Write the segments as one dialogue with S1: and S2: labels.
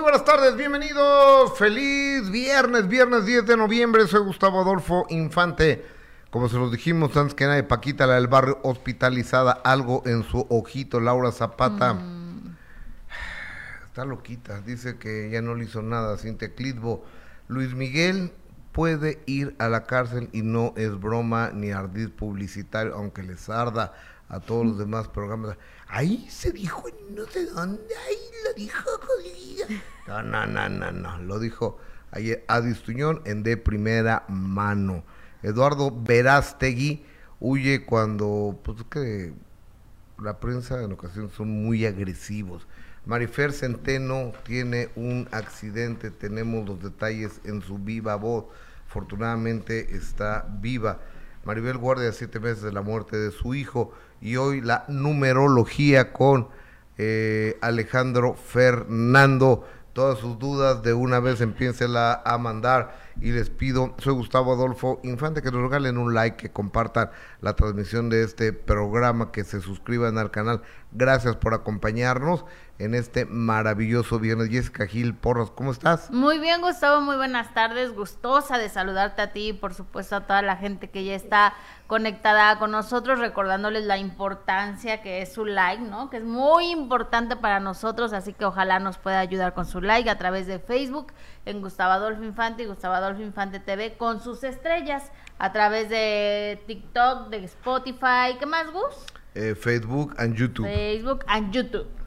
S1: Muy buenas tardes, bienvenidos. Feliz viernes, viernes 10 de noviembre. Soy Gustavo Adolfo Infante. Como se los dijimos antes que nada, Paquita, la del barrio, hospitalizada, algo en su ojito. Laura Zapata está loquita. Dice que ya no le hizo nada sin teclitbo. Luis Miguel puede ir a la cárcel y no es broma ni ardid publicitario, aunque les arda a todos los demás programas. Ahí se dijo no sé dónde, ahí lo dijo. No, no, no, no, no. Lo dijo ayer Adis Tuñón en de primera mano. Eduardo Verástegui huye cuando, pues que la prensa en ocasiones son muy agresivos. Marifer Centeno tiene un accidente, tenemos los detalles en su viva voz. Afortunadamente está viva. Maribel Guardia, siete meses de la muerte de su hijo y hoy la numerología con eh, Alejandro Fernando. Todas sus dudas de una vez empiénsela a mandar y les pido, soy Gustavo Adolfo Infante, que nos regalen un like, que compartan la transmisión de este programa, que se suscriban al canal. Gracias por acompañarnos en este maravilloso viernes. Jessica Gil Porras, ¿cómo estás?
S2: Muy bien, Gustavo, muy buenas tardes. Gustosa de saludarte a ti y por supuesto a toda la gente que ya está conectada con nosotros, recordándoles la importancia que es su like, ¿no? Que es muy importante para nosotros, así que ojalá nos pueda ayudar con su like a través de Facebook en Gustavo Adolfo Infante y Gustavo Adolfo Infante TV con sus estrellas a través de TikTok, de Spotify, ¿qué más, Gus?
S1: Eh, Facebook and YouTube.
S2: Facebook and YouTube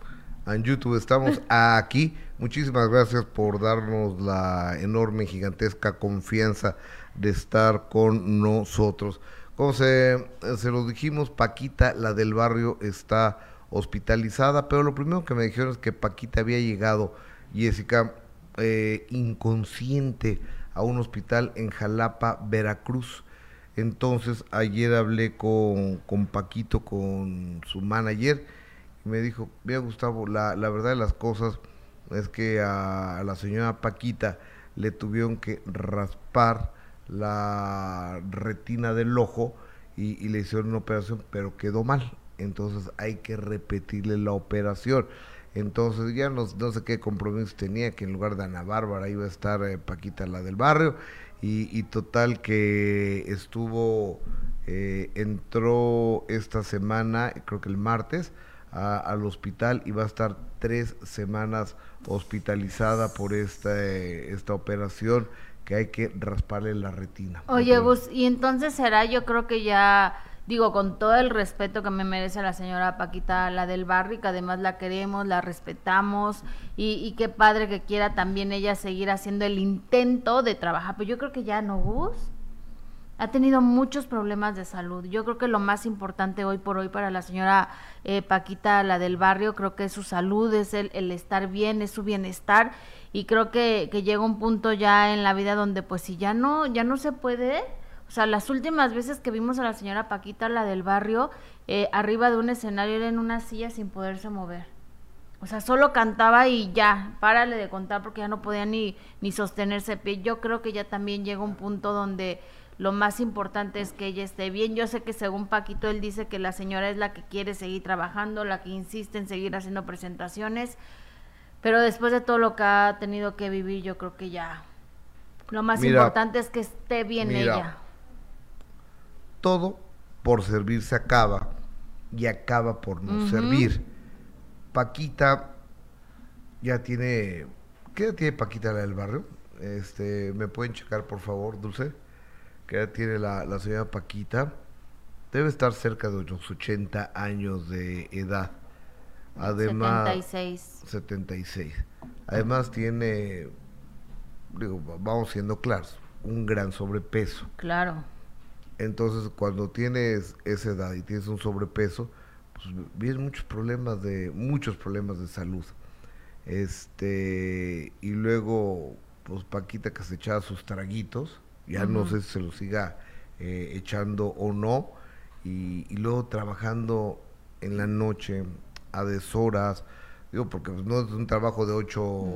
S1: en YouTube. Estamos aquí. Muchísimas gracias por darnos la enorme, gigantesca confianza de estar con nosotros. Como se, se lo dijimos, Paquita, la del barrio, está hospitalizada, pero lo primero que me dijeron es que Paquita había llegado, Jessica, eh, inconsciente a un hospital en Jalapa, Veracruz. Entonces ayer hablé con, con Paquito, con su manager, me dijo, mira Gustavo, la, la verdad de las cosas es que a, la señora Paquita le tuvieron que raspar la retina del ojo y, le hicieron una operación, pero quedó mal. Entonces hay que repetirle la operación. Entonces ya no, no, sé qué compromiso tenía, que en lugar de Ana Bárbara iba a estar eh, Paquita, la del barrio. Y, total que estuvo, eh, entró esta semana, creo que el martes, al hospital y va a estar tres semanas hospitalizada por esta, esta operación que hay que rasparle la retina.
S2: Oye, Gus, y entonces será, yo creo que ya, digo, con todo el respeto que me merece la señora Paquita, la del barrio, que además la queremos, la respetamos, y, y qué padre que quiera también ella seguir haciendo el intento de trabajar, pero yo creo que ya no, Gus ha tenido muchos problemas de salud. Yo creo que lo más importante hoy por hoy para la señora eh, Paquita, la del barrio, creo que es su salud, es el, estar bien, es su bienestar y creo que, que, llega un punto ya en la vida donde pues si ya no, ya no se puede, o sea, las últimas veces que vimos a la señora Paquita, la del barrio, eh, arriba de un escenario era en una silla sin poderse mover. O sea, solo cantaba y ya, párale de contar porque ya no podía ni, ni sostenerse pie. Yo creo que ya también llega un punto donde lo más importante es que ella esté bien. Yo sé que según Paquito, él dice que la señora es la que quiere seguir trabajando, la que insiste en seguir haciendo presentaciones, pero después de todo lo que ha tenido que vivir, yo creo que ya lo más importante es que esté bien ella.
S1: Todo por servir se acaba y acaba por no servir. Paquita ya tiene... ¿Qué edad tiene Paquita la del barrio? Este, ¿Me pueden checar, por favor, Dulce? Que tiene la, la señora Paquita, debe estar cerca de los 80 años de edad. Además,
S2: 76.
S1: 76. Además tiene, digo, vamos siendo claros, un gran sobrepeso.
S2: Claro.
S1: Entonces, cuando tienes esa edad y tienes un sobrepeso, pues vienen muchos problemas de muchos problemas de salud. Este, y luego pues Paquita que se echaba sus traguitos, ya no sé si se lo siga eh, echando o no, y, luego trabajando en la noche a deshoras, digo, porque pues, no es un trabajo de 8,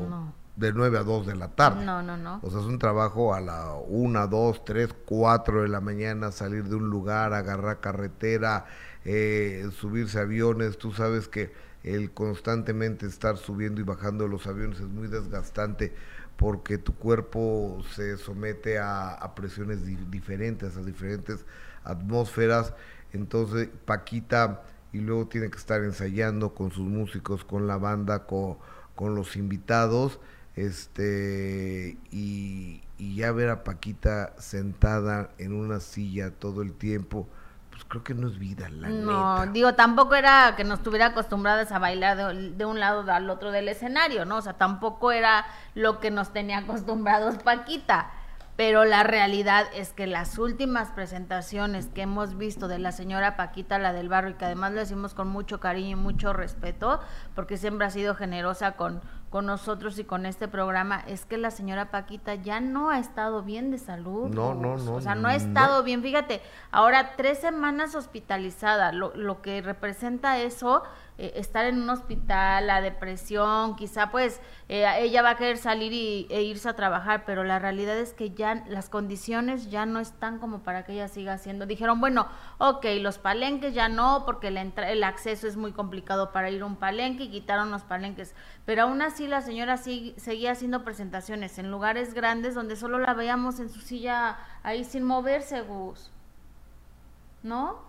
S1: de 9 a 2 de la tarde.
S2: No, no, no.
S1: O sea, es un trabajo a la 1, 2, 3, 4 de la mañana, salir de un lugar, agarrar carretera, eh, subirse aviones, tú sabes que el constantemente estar subiendo y bajando los aviones es muy desgastante porque tu cuerpo se somete a, presiones diferentes, a diferentes atmósferas. Entonces, Paquita, y luego tiene que estar ensayando con sus músicos, con la banda, con, con los invitados, este, y, ya ver a Paquita sentada en una silla todo el tiempo, creo que no es vida, la
S2: No, digo, tampoco era que nos estuviera acostumbradas a bailar de, de, un lado al otro del escenario, ¿no? O sea, tampoco era lo que nos tenía acostumbrados Paquita. Pero la realidad es que las últimas presentaciones que hemos visto de la señora Paquita, la del barrio, y que además lo decimos con mucho cariño y mucho respeto, porque siempre ha sido generosa con, con nosotros y con este programa es que la señora Paquita ya no ha estado bien de salud.
S1: No, no, no.
S2: O sea, no ha estado bien. Fíjate, ahora tres semanas hospitalizada, lo, lo que representa eso eh, estar en un hospital, la depresión, quizá pues eh, ella va a querer salir y, e irse a trabajar, pero la realidad es que ya las condiciones ya no están como para que ella siga haciendo. Dijeron, bueno, ok, los palenques ya no, porque el, el acceso es muy complicado para ir a un palenque y quitaron los palenques, pero aún así la señora seguía haciendo presentaciones en lugares grandes donde solo la veíamos en su silla ahí sin moverse, Gus. ¿No?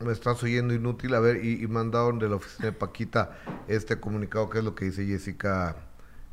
S1: me estás oyendo inútil, a ver, y, mandaron de la oficina de Paquita este comunicado, que es lo que dice Jessica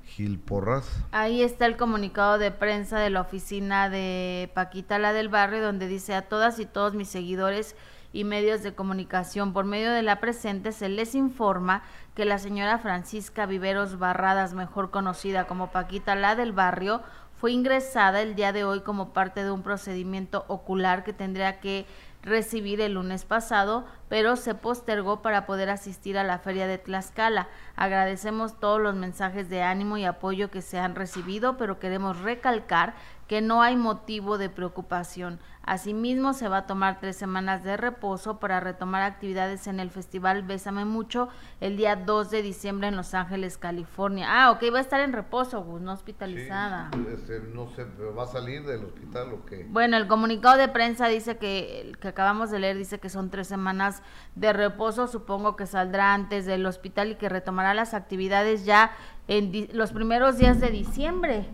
S1: Gil Porras.
S2: Ahí está el comunicado de prensa de la oficina de Paquita, la del barrio, donde dice a todas y todos mis seguidores y medios de comunicación, por medio de la presente, se les informa que la señora Francisca Viveros Barradas, mejor conocida como Paquita, la del barrio, fue ingresada el día de hoy como parte de un procedimiento ocular que tendría que recibir el lunes pasado, pero se postergó para poder asistir a la feria de Tlaxcala. Agradecemos todos los mensajes de ánimo y apoyo que se han recibido, pero queremos recalcar que no hay motivo de preocupación. Asimismo, se va a tomar tres semanas de reposo para retomar actividades en el Festival Bésame Mucho el día 2 de diciembre en Los Ángeles, California. Ah, ok, va a estar en reposo, Gus, no hospitalizada.
S1: Este, no sé, ¿va a salir del hospital o qué?
S2: Bueno, el comunicado de prensa dice que, el que acabamos de leer, dice que son tres semanas de reposo. Supongo que saldrá antes del hospital y que retomará las actividades ya en los primeros días de diciembre.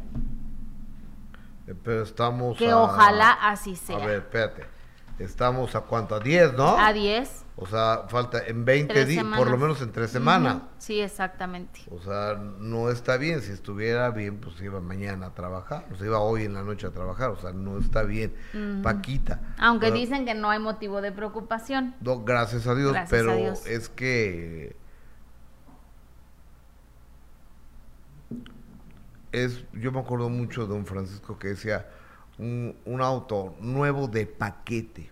S1: Eh, pero estamos.
S2: Que ojalá así sea.
S1: A ver, espérate. Estamos a cuánto? A 10, ¿no?
S2: A 10.
S1: O sea, falta en 20 días, por lo menos en tres semanas.
S2: Sí, exactamente.
S1: O sea, no está bien. Si estuviera bien, pues iba mañana a trabajar. O sea, iba hoy en la noche a trabajar. O sea, no está bien. Paquita.
S2: Aunque dicen que no hay motivo de preocupación.
S1: No, gracias a Dios, pero es que es, yo me acuerdo mucho de don Francisco que decía, un, auto nuevo de paquete.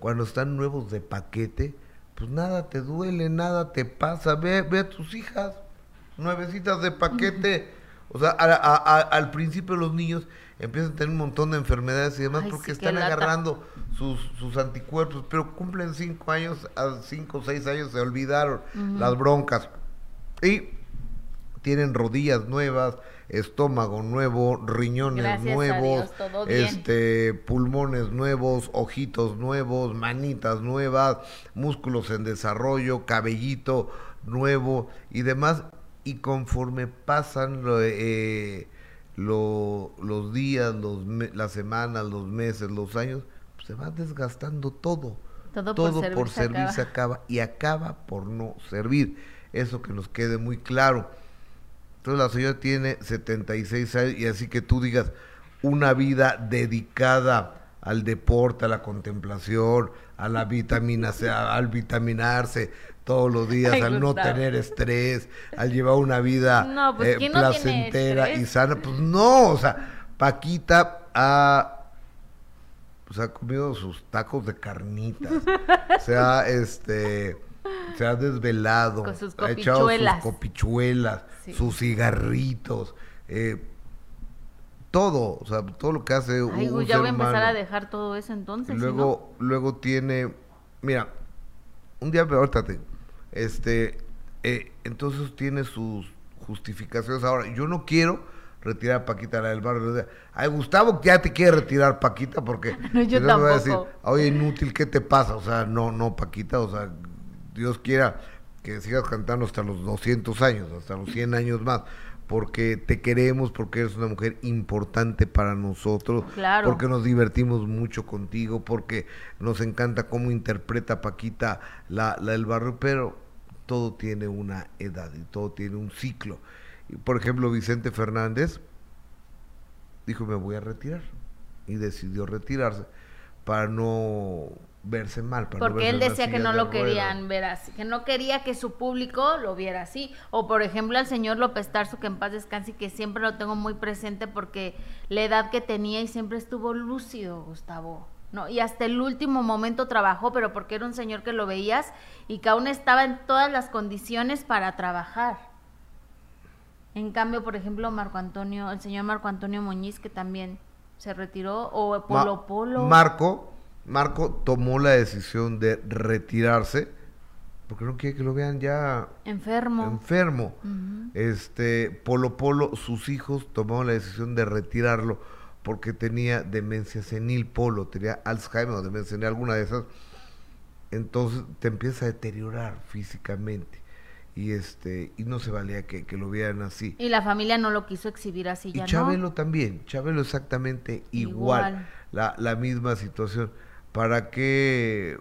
S1: Cuando están nuevos de paquete, pues nada te duele, nada te pasa. Ve, ve a tus hijas, nuevecitas de paquete. O sea, al principio los niños empiezan a tener un montón de enfermedades y demás porque están agarrando sus, sus, anticuerpos, pero cumplen cinco años, a cinco o seis años se olvidaron las broncas. Y tienen rodillas nuevas, estómago nuevo, riñones nuevos, este pulmones nuevos, ojitos nuevos, manitas nuevas, músculos en desarrollo, cabellito nuevo y demás y conforme pasan eh, los días, los las semanas, los meses, los años, pues se va desgastando todo.
S2: Todo,
S1: por servir, se, acaba. y acaba por no servir. Eso que nos quede muy claro. Entonces la señora tiene 76 años y así que tú digas una vida dedicada al deporte, a la contemplación, a la vitamina al vitaminarse todos los días, al no tener estrés, al llevar una vida
S2: pues, eh, placentera
S1: y sana. Pues no, o sea, Paquita ha, pues, ha comido sus tacos de carnitas, o sea, este, se ha desvelado, ha echado sus copichuelas sus cigarritos, eh, todo, o sea, todo lo que hace
S2: Ay, un ya voy a empezar a dejar todo eso entonces.
S1: luego, luego tiene, mira, un día, ahorita este, eh, entonces tiene sus justificaciones. Ahora, yo no quiero retirar a Paquita la del barrio. Ay, Gustavo ya te quiere retirar Paquita porque
S2: no, yo tampoco.
S1: voy a decir, oye, inútil, ¿qué te pasa? O sea, no, no, Paquita, o sea, Dios quiera que sigas cantando hasta los 200 años, hasta los 100 años más, porque te queremos, porque eres una mujer importante para nosotros,
S2: Claro.
S1: porque nos divertimos mucho contigo, porque nos encanta cómo interpreta Paquita la, la del barrio, pero todo tiene una edad y todo tiene un ciclo. Y, por ejemplo, Vicente Fernández dijo, me voy a retirar, y decidió retirarse para no verse mal. Para
S2: Porque él decía que no
S1: de
S2: lo querían ver así, que no quería que su público lo viera así. O por ejemplo al señor López Tarso, que en paz descanse, y que siempre lo tengo muy presente porque la edad que tenía y siempre estuvo lúcido, Gustavo. No, y hasta el último momento trabajó, pero porque era un señor que lo veías y que aún estaba en todas las condiciones para trabajar. En cambio, por ejemplo, Marco Antonio, el señor Marco Antonio Muñiz, que también se retiró, o
S1: Ma-
S2: Polo Polo.
S1: Marco, Marco tomó la decisión de retirarse porque no quiere que lo vean ya
S2: enfermo.
S1: enfermo. Este Polo Polo, sus hijos tomaron la decisión de retirarlo porque tenía demencia senil Polo, tenía Alzheimer o demencia senil, alguna de esas. Entonces te empieza a deteriorar físicamente y este y no se valía que, que lo vieran así.
S2: Y la familia no lo quiso exhibir así
S1: Y
S2: ya
S1: Chabelo
S2: no.
S1: también, Chabelo exactamente igual,
S2: Igual.
S1: La, la misma situación. ¿Para qué,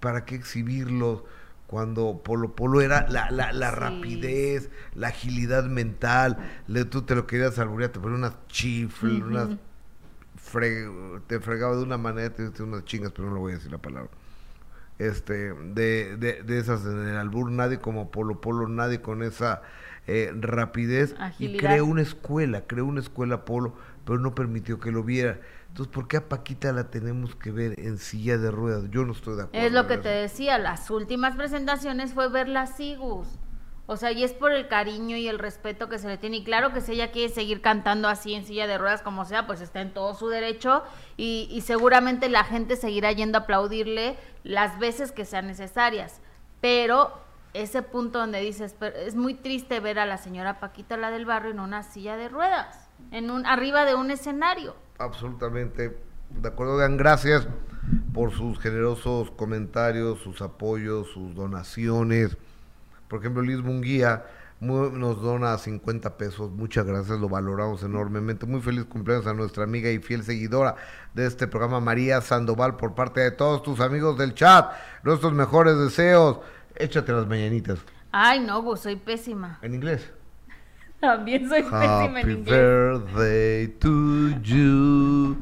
S1: para qué exhibirlos cuando Polo Polo era la, la, la
S2: Sí.
S1: rapidez, la agilidad mental? Le, tú te lo querías alburear, te ponía unas chifles, unas fre- te fregaba de una manera, te unas chingas, pero no le voy a decir la palabra. Este, de, de, de esas en el albur, nadie como Polo Polo, nadie con esa eh, rapidez. Y creó una escuela, creó una escuela Polo, pero no permitió que lo viera. Entonces, ¿por qué a Paquita la tenemos que ver en silla de ruedas? Yo no estoy de acuerdo.
S2: Es lo que te decía, las últimas presentaciones fue verla así, Gus. O sea, y es por el cariño y el respeto que se le tiene. Y claro que si ella quiere seguir cantando así en silla de ruedas, como sea, pues está en todo su derecho. Y, y seguramente la gente seguirá yendo a aplaudirle las veces que sean necesarias. Pero ese punto donde dices, "Pero es muy triste ver a la señora Paquita, la del barrio, en una silla de ruedas, en un, arriba de un escenario.
S1: Absolutamente. De acuerdo, Dan, gracias por sus generosos comentarios, sus apoyos, sus donaciones. Por ejemplo, Liz Munguía mu- nos dona 50 pesos. Muchas gracias, lo valoramos enormemente. Muy feliz cumpleaños a nuestra amiga y fiel seguidora de este programa, María Sandoval, por parte de todos tus amigos del chat. Nuestros mejores deseos. Échate las mañanitas.
S2: Ay, no, soy pésima.
S1: En inglés.
S2: También soy pésima en
S1: Happy birthday to you.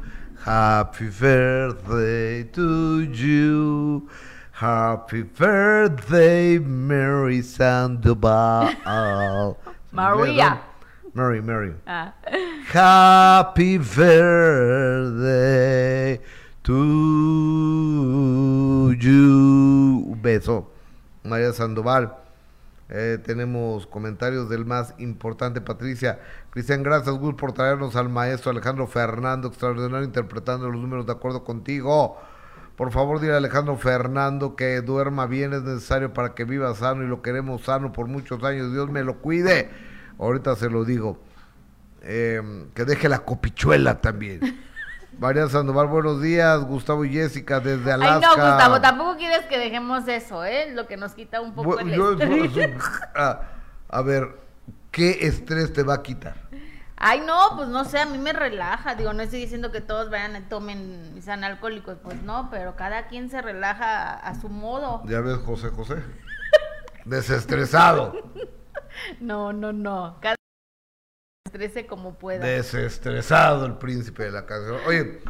S1: Happy birthday to you. Happy birthday, Mary Sandoval.
S2: María.
S1: Mary, Mary.
S2: Ah.
S1: Happy birthday to you. Un beso. María Sandoval. Eh, tenemos comentarios del más importante, Patricia. Cristian, gracias, Gus, por traernos al maestro Alejandro Fernando, extraordinario, interpretando los números de acuerdo contigo. Por favor, dile a Alejandro Fernando que duerma bien, es necesario para que viva sano y lo queremos sano por muchos años. Dios me lo cuide. Ahorita se lo digo. Eh, que deje la copichuela también. María Sandoval, buenos días. Gustavo y Jessica desde Alaska.
S2: Ay, no, Gustavo, tampoco quieres que dejemos eso, ¿eh? Lo que nos quita un poco
S1: Bu-
S2: el
S1: yo-
S2: estrés.
S1: yo- a, a ver, ¿qué estrés te va a quitar?
S2: Ay, no, pues no sé, a mí me relaja. Digo, no estoy diciendo que todos vayan y tomen y sean alcohólicos, pues no, pero cada quien se relaja a, a su modo.
S1: Ya ves, José José. Desestresado.
S2: No, no, no. Cada quien se estrese como pueda.
S1: Desestresado el príncipe de la canción. Oye,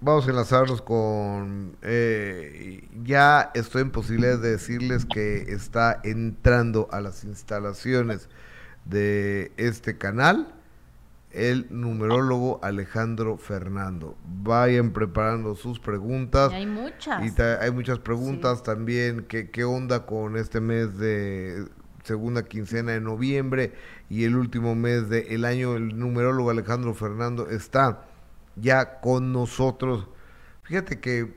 S1: vamos a enlazarnos con... eh, ya estoy en posibilidad de decirles que está entrando a las instalaciones de este canal el numerólogo Alejandro Fernando. Vayan preparando sus preguntas.
S2: Y hay muchas.
S1: Y hay muchas preguntas también. ¿qué, ¿Qué onda con este mes de segunda quincena de noviembre y el último mes del año? El numerólogo Alejandro Fernando está ya con nosotros. Fíjate que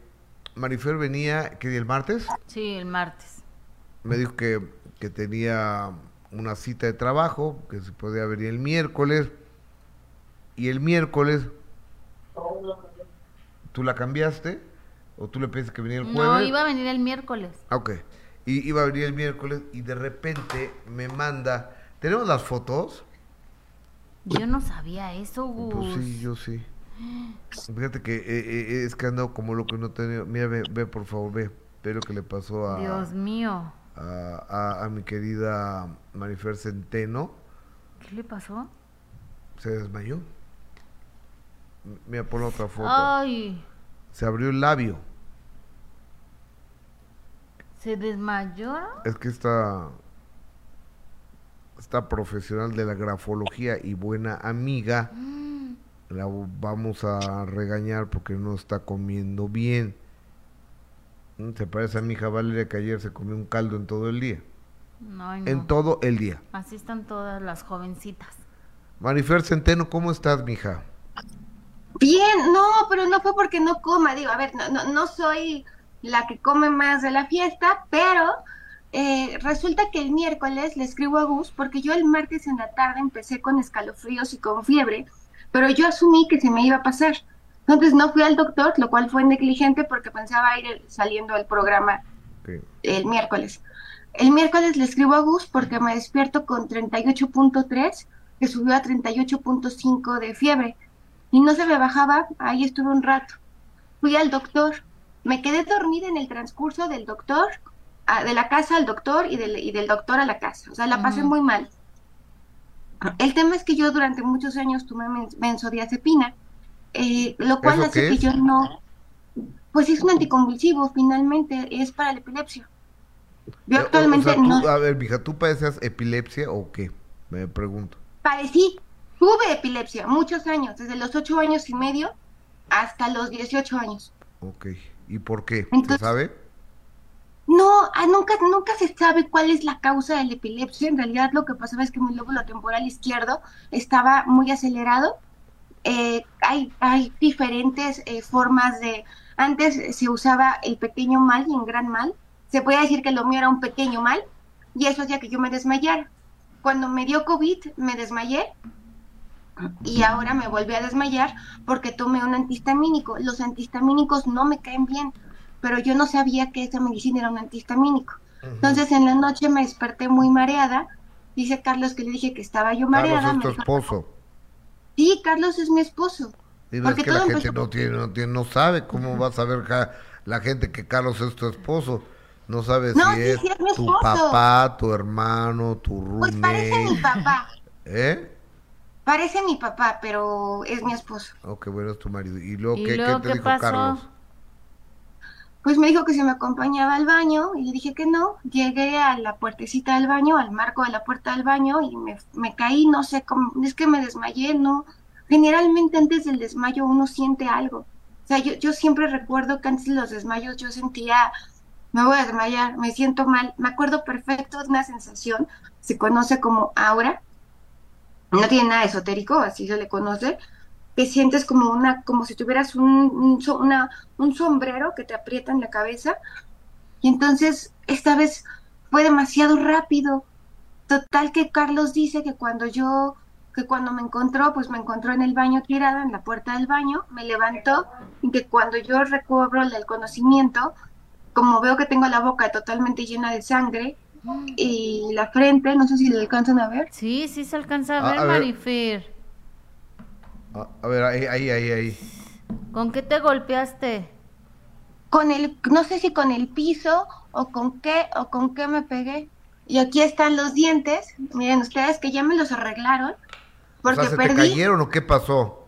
S1: Marifer venía, ¿qué día? ¿El martes?
S2: Sí, el martes.
S1: Me dijo que, que tenía una cita de trabajo, que se podía venir el miércoles. Y el miércoles, ¿tú la cambiaste? ¿O tú le pediste que viniera el jueves?
S2: No, iba a venir el miércoles.
S1: Ah, Ok. Y iba a venir el miércoles y de repente me manda, ¿tenemos las fotos?
S2: Yo no sabía eso, Gus.
S1: Pues sí, yo sí. Fíjate que eh, eh, es que ando como loco y no tengo... Mira, ve, ve, por favor, ve. Ve lo que le pasó a...
S2: Dios mío.
S1: A, a- a mi querida Marifer Centeno.
S2: ¿Qué le pasó?
S1: Se desmayó. Mira, pon otra foto.
S2: Ay,
S1: Se abrió el labio.
S2: ¿Se desmayó?
S1: Es que esta... Esta profesional de la grafología y buena amiga la vamos a regañar porque no está comiendo bien. Mm, Se parece a mi hija Valeria que ayer se comió un caldo en todo el día.
S2: No.
S1: En todo el día.
S2: Así están todas las jovencitas.
S1: Marifer Centeno, ¿cómo estás, mija?
S3: Bien, no, pero no fue porque no coma, digo, a ver, no, no, no soy la que come más de la fiesta, pero eh, resulta que el miércoles le escribo a Gus porque yo el martes en la tarde empecé con escalofríos y con fiebre, pero yo asumí que se me iba a pasar. Entonces no fui al doctor, lo cual fue negligente porque pensaba ir saliendo del programa el miércoles. El miércoles le escribo a Gus porque me despierto con 38.3, que subió a 38.5 de fiebre. Y no se me bajaba, ahí estuve un rato. Fui al doctor. Me quedé dormida en el transcurso del doctor, a- de la casa al doctor y del, y del doctor a la casa. O sea, la pasé muy mal. El tema es que yo durante muchos años tomé benzodiazepina, eh, lo cual
S1: ¿Eso
S3: hace que
S1: es?
S3: yo no... Pues es un anticonvulsivo, finalmente, es para la epilepsia. Yo
S1: Eh,
S3: actualmente
S1: o sea, tú-
S3: no
S1: A ver, mija, ¿tú padecías epilepsia o qué? Me pregunto.
S3: padecí, tuve epilepsia muchos años, desde los ocho años y medio hasta los 18 años.
S1: Ok. ¿Y por qué? ¿Se
S3: Entonces-
S1: sabe?
S3: No, ah, nunca, nunca se sabe cuál es la causa de la epilepsia. En realidad lo que pasaba es que mi lóbulo temporal izquierdo estaba muy acelerado. Eh, hay, hay diferentes eh, formas de... Antes se usaba el pequeño mal y en gran mal. Se puede decir que lo mío era un pequeño mal y eso hacía que yo me desmayara. Cuando me dio COVID me desmayé y ahora me volví a desmayar porque tomé un antihistamínico. Los antihistamínicos no me caen bien, pero yo no sabía que esa medicina era un antihistamínico. Entonces en la noche me desperté muy mareada. Dice Carlos que le dije que estaba yo mareada.
S1: Carlos es tu
S3: me
S1: esposo.
S3: sí, Carlos es mi esposo.
S1: Es
S3: Porque
S1: que la gente
S3: empezó-
S1: no tiene, no tiene, no sabe cómo va a saber ja- la gente que Carlos es tu esposo. No sabe
S3: No,
S1: si
S3: sí,
S1: es
S3: sí, es mi
S1: tu papá, tu hermano, tu
S3: Pues parece mi
S1: roommate.
S3: papá.
S1: ¿Eh?
S3: Parece mi papá, pero es mi esposo.
S1: Ok, bueno, es tu marido. ¿Y luego
S2: ¿Y
S1: qué,
S2: luego
S1: qué te
S2: qué
S1: dijo
S2: pasó?
S1: Carlos?
S3: Pues me dijo que se me acompañaba al baño y le dije que no. Llegué a la puertecita del baño, al marco de la puerta del baño y me, me caí, no sé cómo, es que me desmayé, no. Generalmente antes del desmayo uno siente algo. O sea, yo, yo siempre recuerdo que antes de los desmayos yo sentía, me voy a desmayar, me siento mal. Me acuerdo perfecto de una sensación, se conoce como aura. No tiene nada esotérico, así se le conoce, que sientes como una, como si tuvieras un, un una, un sombrero que te aprieta en la cabeza. Y entonces, esta vez fue demasiado rápido. Total que Carlos dice que cuando yo, que cuando me encontró, pues me encontró en el baño tirada, en la puerta del baño, me levantó y que cuando yo recobro el conocimiento, como veo que tengo la boca totalmente llena de sangre y la frente, no sé si le alcanzan a ver,
S2: Sí, sí se alcanza a
S1: Ah,
S2: ver,
S1: a ver.
S2: Marifer.
S1: Ah, a ver, ahí, ahí, ahí, ahí.
S2: ¿Con qué te golpeaste?
S3: con el, no sé si con el piso o con qué, o con qué me pegué. Y aquí están los dientes, miren ustedes que ya me los arreglaron,
S1: O
S3: porque
S1: sea, ¿se te cayeron o qué pasó?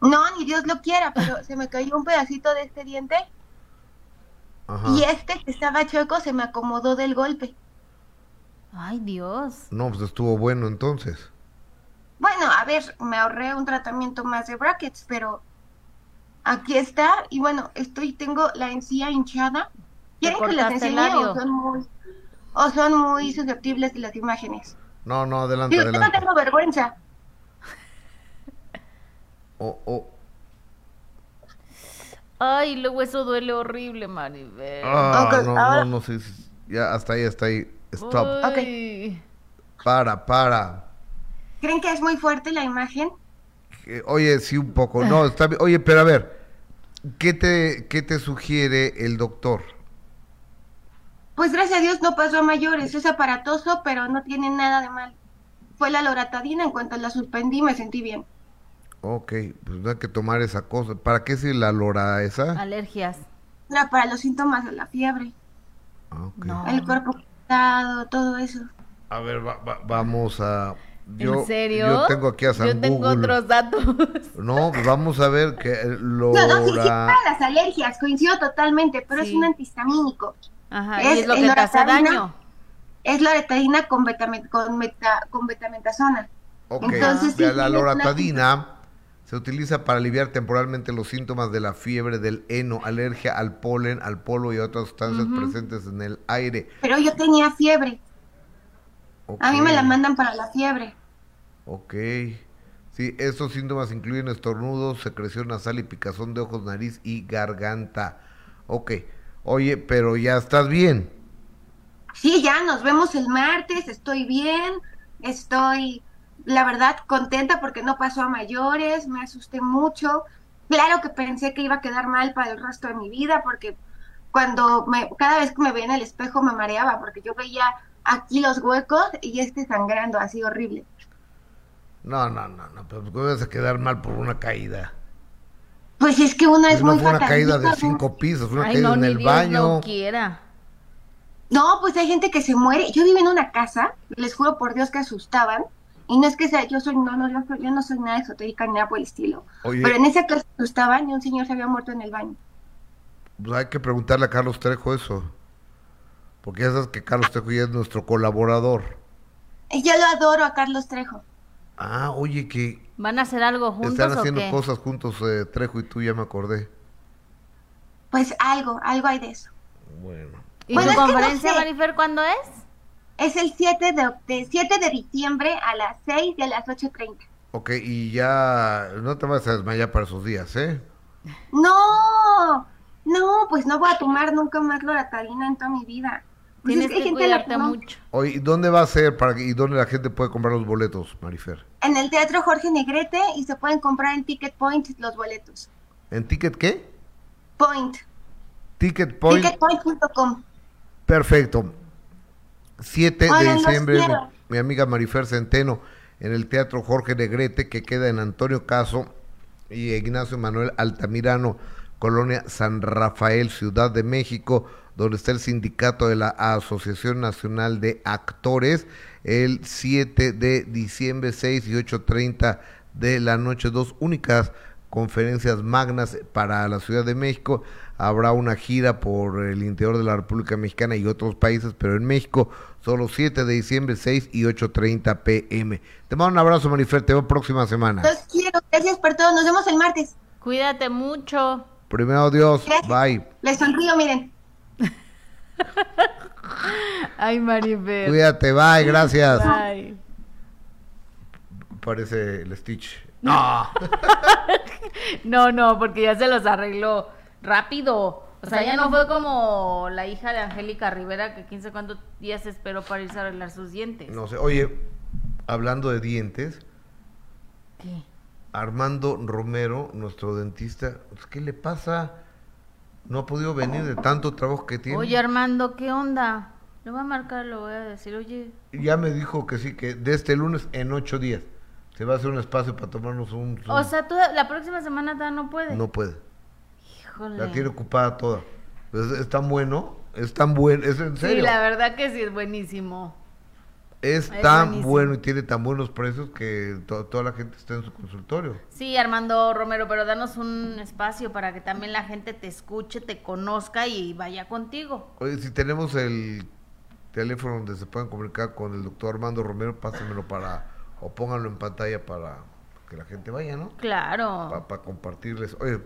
S3: no, ni Dios lo quiera, pero se me cayó un pedacito de este diente
S1: Ajá.
S3: y este que estaba chueco se me acomodó del golpe.
S2: Ay, Dios.
S1: No, pues estuvo bueno entonces.
S3: Bueno, a ver, me ahorré un tratamiento más de brackets, pero aquí está, y bueno, estoy, tengo la encía hinchada. ¿Quieren que
S2: el
S3: enseñe o son muy, o son muy susceptibles de las imágenes?
S1: No, no, adelante,
S3: Digo, yo no
S1: adelante.
S3: tengo vergüenza.
S1: O, o-
S2: Ay, luego eso duele horrible, Maribel.
S1: ah, no,
S3: ahora-
S1: no, no sé. si- Ya, hasta ahí, hasta ahí. Stop.
S2: Uy.
S1: Para, para.
S3: ¿Creen que es muy fuerte la imagen?
S1: Eh, Oye, sí, un poco. No, está bien. Oye, pero a ver, ¿qué te, qué te sugiere el doctor?
S3: Pues gracias a Dios no pasó a mayores, es aparatoso, pero no tiene nada de mal. Fue la loratadina, en cuanto la suspendí me sentí bien.
S1: Ok, pues no hay que tomar esa cosa. ¿Para qué si la lora esa?
S2: Alergias.
S3: Era para los síntomas de la fiebre,
S1: Ah, ok.
S2: No.
S3: el cuerpo cansado, todo eso.
S1: A ver, va- va- vamos a... Yo,
S2: ¿En serio?
S1: Yo tengo aquí a San
S2: Yo tengo
S1: Google.
S2: otros datos.
S1: No, pues vamos a ver que
S3: No, no, sí, sí, para las alergias, coincido totalmente, pero es
S2: Sí.
S3: un antihistamínico.
S2: Ajá,
S3: Es
S2: y es lo que te hace
S3: loratadina.
S2: daño.
S3: Es loratadina con, betamet- con, meta- con betametasona.
S1: Ok,
S3: Entonces, sí,
S1: la,
S3: es
S1: loratadina se utiliza para aliviar temporalmente los síntomas de la fiebre, del heno, alergia al polen, al polvo y otras sustancias presentes en el aire.
S3: Pero yo tenía fiebre. A mí me la mandan para la fiebre.
S1: Ok. Sí, estos síntomas incluyen estornudos, secreción nasal y picazón de ojos, nariz y garganta. Ok. Oye, pero ya estás bien.
S3: Sí, ya nos vemos el martes, estoy bien, estoy, la verdad, contenta porque no pasó a mayores, me asusté mucho. Claro que pensé que iba a quedar mal para el resto de mi vida porque cuando me, cada vez que me veía en el espejo me mareaba porque yo veía aquí los huecos y este sangrando así horrible.
S1: No, no, no, no, pero ¿cómo vas a quedar mal por una caída?
S3: Pues es que una es
S1: no
S3: muy
S1: fue una caída de
S3: ¿no?
S1: cinco pisos, una
S2: Ay,
S1: caída
S2: no,
S1: en
S2: ni
S1: el
S2: Dios
S1: baño.
S2: quiera.
S3: No, pues hay gente que se muere. Yo vivo en una casa, les juro por Dios que asustaban. Y no es que sea, yo soy, no, no, yo, yo no soy nada esotérica ni nada por el estilo.
S1: Oye.
S3: Pero en esa casa asustaban y un señor se había muerto en el baño.
S1: Pues hay que preguntarle a Carlos Trejo eso. Porque ya sabes que Carlos Trejo ya es nuestro colaborador.
S3: Y yo lo adoro a Carlos Trejo.
S1: Ah, oye, que
S2: ¿Van a hacer algo juntos
S1: están
S2: o
S1: haciendo
S2: qué?
S1: cosas juntos eh, Trejo y tú, ya me acordé.
S3: Pues algo, algo hay de eso.
S1: Bueno.
S2: ¿Y
S3: Bueno,
S2: tu
S3: es que no
S2: conferencia,
S3: sé.
S2: Marifer, cuándo es?
S3: Es el 7 de, de 7 de diciembre a las 6 y a las 8.30.
S1: Ok, y ya no te vas a desmayar para esos días, ¿eh?
S3: No, no, pues no voy a tomar nunca más loratadina en toda mi vida. Pues
S2: Tienes
S3: es que
S2: que cuidarte mucho.
S1: Oye, ¿y dónde va a ser para y dónde la gente puede comprar los boletos, Marifer?
S3: En el Teatro Jorge Negrete y se pueden comprar en Ticket Point los boletos.
S1: ¿En Ticket qué?
S3: Point.
S1: Ticket Point.
S3: Ticketpoint.com.
S1: Perfecto. 7 de diciembre, mi amiga Marifer Centeno, en el Teatro Jorge Negrete, que queda en Antonio Caso y Ignacio Manuel Altamirano, Colonia San Rafael, Ciudad de México, donde está el sindicato de la Asociación Nacional de Actores, el 7 de diciembre, 6 y 8.30 de la noche, dos únicas conferencias magnas para la Ciudad de México. Habrá una gira por el interior de la República Mexicana y otros países, pero en México solo 7 de diciembre, 6 y 8.30 pm. Te mando un abrazo, Marifer, te veo próxima semana.
S3: Los quiero. Gracias por todo. Nos vemos el martes.
S2: Cuídate mucho.
S1: Primero Dios,
S3: Gracias.
S1: bye.
S3: Les sonrío, miren.
S2: Ay, Marifer.
S1: Cuídate, bye, gracias.
S2: Bye.
S1: Parece el Stitch. No.
S2: No, no, porque ya se los arregló rápido. O sea, ya no fue como la hija de Angélica Rivera que quién sabe cuántos días esperó para irse a arreglar sus dientes.
S1: No sé, oye, hablando de dientes,
S2: ¿Qué?
S1: Armando Romero, nuestro dentista, pues, ¿qué le pasa? No ha podido venir de tanto trabajo que tiene.
S2: Oye, Armando, ¿qué onda? Le voy a marcar, le voy a decir, oye,
S1: Ya me dijo que sí, que de este lunes en ocho días se va a hacer un espacio para tomarnos un... un-
S2: o sea, tú la próxima semana no puede.
S1: no puede,
S2: Híjole.
S1: la tiene ocupada toda. Es, es tan bueno, es tan bueno, es en
S2: Sí,
S1: serio.
S2: la verdad que sí es buenísimo.
S1: Es
S2: es
S1: tan
S2: buenísimo.
S1: bueno y tiene tan buenos precios que to- toda la gente está en su consultorio.
S2: Sí, Armando Romero, pero danos un espacio para que también la gente te escuche, te conozca y vaya contigo.
S1: Oye, si tenemos el teléfono donde se pueden comunicar con el doctor Armando Romero, pásenmelo para, o pónganlo en pantalla para que la gente vaya, ¿no?
S2: Claro.
S1: Para compartirles. Oye,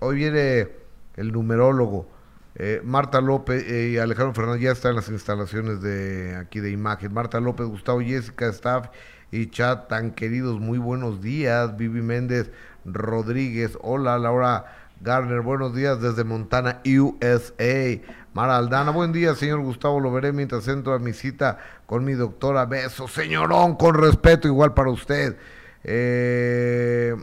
S1: hoy viene el numerólogo. eh, Marta López eh, y Alejandro Fernández ya están las instalaciones de aquí de imagen. Marta López, Gustavo Jessica, staff y chat tan queridos, muy buenos días. Vivi Méndez Rodríguez, hola Laura Garner, buenos días desde Montana, USA. Mara Aldana, buen día, señor Gustavo, lo veré mientras entro a mi cita con mi doctora. Beso, señorón, con respeto, igual para usted. Eh,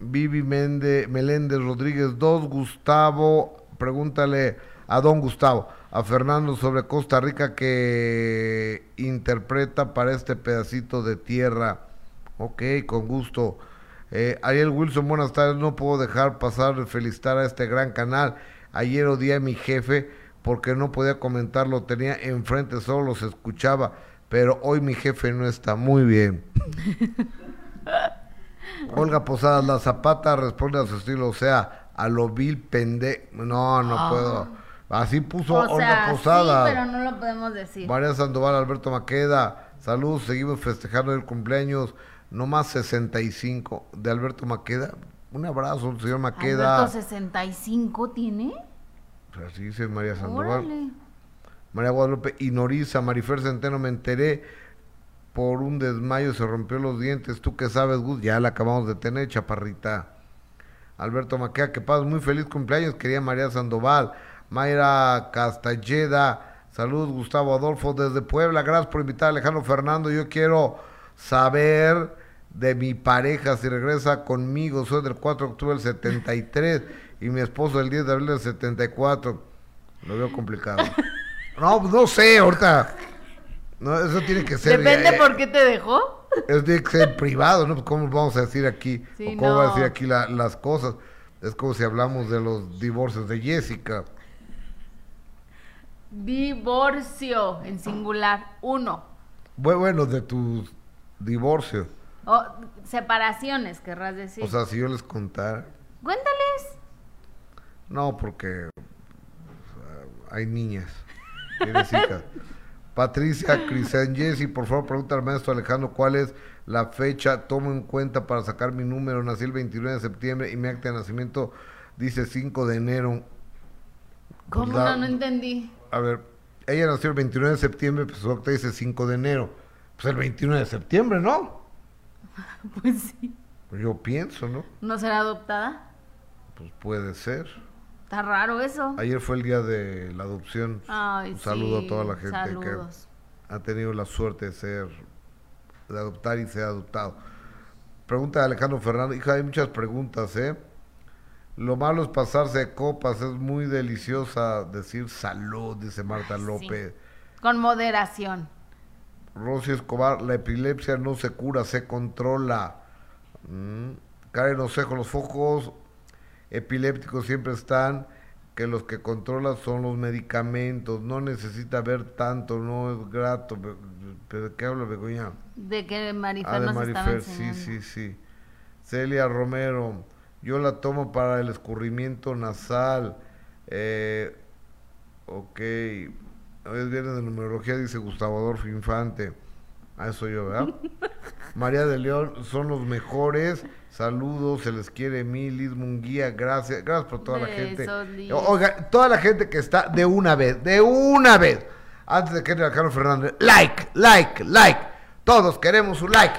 S1: Vivi Mende, Meléndez Rodríguez 2, Gustavo, pregúntale a don Gustavo. a Fernando sobre Costa Rica que interpreta para este pedacito de tierra. Ok, con gusto. Eh, Ariel Wilson, buenas tardes. No puedo dejar pasar de felicitar a este gran canal. Ayer odié a mi jefe porque no podía comentar, lo tenía enfrente, solo los escuchaba. Pero hoy mi jefe no está muy bien. Olga Posadas, la zapata responde a su estilo, o sea, a lo vil pende... No, no
S2: Ah.
S1: puedo. Así puso
S2: O
S1: Olga
S2: sea,
S1: Posadas.
S2: sí, pero no lo podemos decir.
S1: María Sandoval, Alberto Maqueda, saludos, seguimos festejando el cumpleaños, no más 65 de Alberto Maqueda. Un abrazo, señor Maqueda.
S2: Alberto 65 tiene.
S1: Así dice María Sandoval.
S2: Órale.
S1: María Guadalupe y Noriza, Marifer Centeno, me enteré por un desmayo, se rompió los dientes. ¿Tú qué sabes, Gus? Ya la acabamos de tener, chaparrita. Alberto Maqueda, que paz, muy feliz cumpleaños, quería María Sandoval. Mayra Castalleda, saludos Gustavo Adolfo desde Puebla, gracias por invitar a Alejandro Fernando. Yo quiero saber de mi pareja si regresa conmigo. Soy del 4 de octubre del 73 y mi esposo el 10 de abril del 74. Lo veo complicado. No, no sé, ahorita. No, eso tiene que ser.
S2: Depende
S1: eh,
S2: por qué te dejó.
S1: Eso tiene que ser privado, ¿no? Pues, ¿Cómo vamos a decir aquí?
S2: Sí,
S1: o cómo va a
S2: no.
S1: decir aquí la- las cosas? Es como si hablamos de los divorcios de Jessica.
S2: Divorcio en singular. Uno.
S1: Bu- Bueno, de tus divorcios.
S2: O separaciones, querrás decir.
S1: O sea, si yo les contara.
S2: Cuéntales.
S1: No, porque hay niñas. Tienes hijas. Patricia Cristian Jessy, por favor, pregúntale al maestro Alejandro cuál es la fecha. Tomo en cuenta para sacar mi número. Nací el 29 de septiembre y mi acta de nacimiento dice 5 de enero.
S2: ¿Cómo no? No entendí.
S1: A ver, ella nació el 29 de septiembre, pues su acta dice 5 de enero. Pues el 29 de septiembre, ¿no?
S2: Pues sí.
S1: Yo pienso, ¿no?
S2: ¿No será adoptada?
S1: Pues puede ser.
S2: Está raro eso.
S1: Ayer fue el día de la adopción.
S2: Ay,
S1: Un saludo
S2: sí,
S1: a toda la gente
S2: saludos.
S1: que ha tenido la suerte de ser, de adoptar y ser adoptado. Pregunta de Alejandro Fernando. Hija, hay muchas preguntas, ¿eh? Lo malo es pasarse de copas, es muy deliciosa decir salud, dice Marta
S2: Ay, sí.
S1: López.
S2: Con moderación.
S1: Rosy Escobar, la epilepsia no se cura, se controla. Mm. Karen Osejo, los focos epilépticos siempre están, que los que controlan son los medicamentos, no necesita ver tanto, no es grato. ¿Pero de qué habla Begoña?
S2: De que Marifer
S1: Ah, de
S2: nos
S1: Marifer, sí, sí, sí. Celia Romero, yo la tomo para el escurrimiento nasal. Eh, ok. Hoy es viernes de numerología, dice Gustavo Adolfo Infante. A eso yo, ¿verdad? María de León, son los mejores. Saludos, se les quiere mil, Liz Munguía, gracias, gracias por toda la gente.
S2: Liz.
S1: Oiga, toda la gente que está de una vez, de una vez, antes de que entre Carlos Fernández, like, like, like. Todos queremos un like,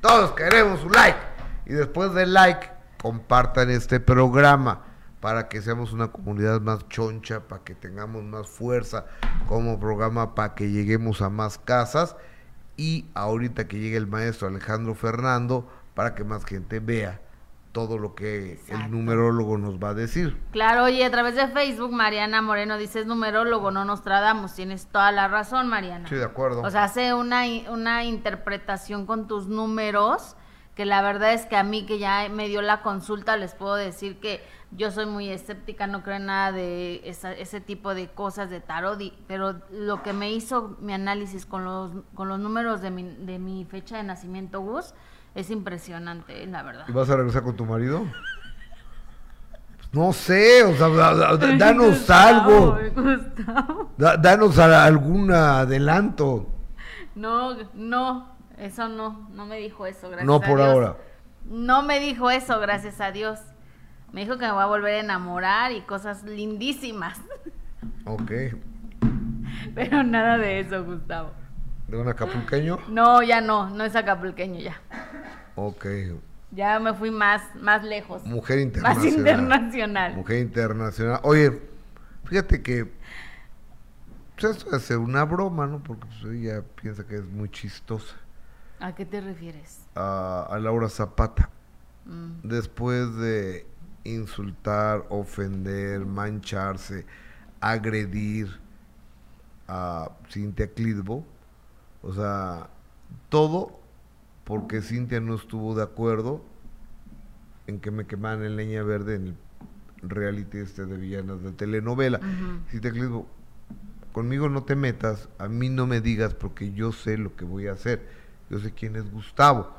S1: todos queremos un like. Y después del like, compartan este programa para que seamos una comunidad más choncha, para que tengamos más fuerza como programa, para que lleguemos a más casas y ahorita que llegue el maestro Alejandro Fernando para que más gente vea todo lo que
S2: Exacto.
S1: el numerólogo nos va a decir.
S2: Claro, oye, a través de Facebook, Mariana Moreno dice, es numerólogo, no Nostradamus. Tienes toda la razón, Mariana.
S1: Sí, de acuerdo.
S2: O sea, hace una, una interpretación con tus números, que la verdad es que a mí que ya me dio la consulta, les puedo decir que yo soy muy escéptica, no creo en nada de esa- ese tipo de cosas de tarot, y- pero lo que me hizo mi análisis con los, con los números de mi, de mi fecha de nacimiento, Gus, es impresionante, la verdad.
S1: ¿Y vas a regresar con tu marido? No sé, o sea, da- da- da- danos
S2: Gustavo,
S1: algo,
S2: Gustavo.
S1: da- danos a- algún adelanto.
S2: No, no, eso no, no me dijo eso, gracias
S1: No
S2: a
S1: por
S2: Dios.
S1: ahora.
S2: No me dijo eso, gracias a Dios. Me dijo que me voy a volver a enamorar y cosas lindísimas.
S1: Ok.
S2: Pero nada de eso, Gustavo.
S1: ¿De un acapulqueño?
S2: No, ya no, no es acapulqueño ya.
S1: Ok.
S2: Ya me fui más, más lejos.
S1: Mujer
S2: Más
S1: internacional.
S2: internacional.
S1: Mujer internacional. Oye, fíjate que pues esto debe ser una broma, ¿no? Porque pues, ella piensa que es muy chistosa.
S2: ¿A qué te refieres?
S1: A, a Laura Zapata.
S2: Mm.
S1: Después de insultar, ofender, mancharse, agredir a Cintia Clitbo, o sea, todo porque Cintia no estuvo de acuerdo en que me quemaran en leña verde en el reality este de villanas de telenovela. Cintia Clitbo, conmigo no te metas, a mí no me digas porque yo sé lo que voy a hacer, yo sé quién es Gustavo.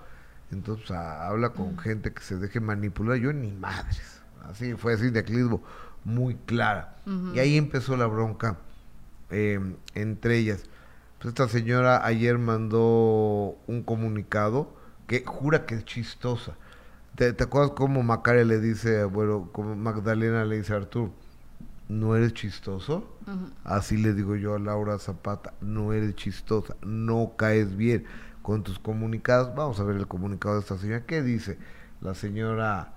S1: Entonces habla con gente que se deje manipular, yo ni madres. Así fue así de Clitbo, muy clara. Y ahí empezó la bronca eh, entre ellas. Pues esta señora ayer mandó un comunicado que jura que es chistosa. ¿Te, acuerdas cómo Macaria le dice, bueno, como Magdalena le dice a Artur, no eres chistoso? Así le digo yo a Laura Zapata, no eres chistosa, no caes bien con tus comunicados. Vamos a ver el comunicado de esta señora. ¿Qué dice la señora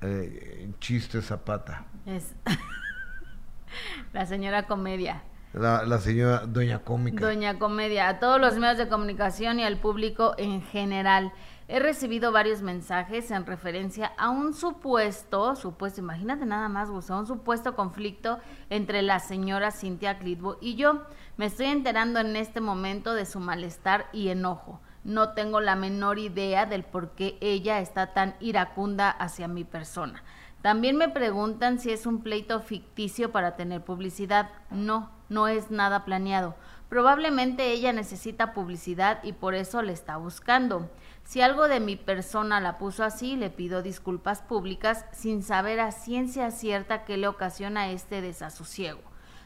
S1: eh, Chiste Zapata?
S2: Es la señora Comedia.
S1: La, señora Doña Cómica.
S2: Doña Comedia, a todos los medios de comunicación y al público en general. He recibido varios mensajes en referencia a un supuesto, supuesto, imagínate nada más, Gustavo, un supuesto conflicto entre la señora Cintia Clitbo y yo. Me estoy enterando en este momento de su malestar y enojo. No tengo la menor idea del por qué ella está tan iracunda hacia mi persona. También me preguntan si es un pleito ficticio para tener publicidad. No, no es nada planeado. Probablemente ella necesita publicidad y por eso le está buscando. Si algo de mi persona la puso así, le pido disculpas públicas sin saber a ciencia cierta qué le ocasiona este desasosiego.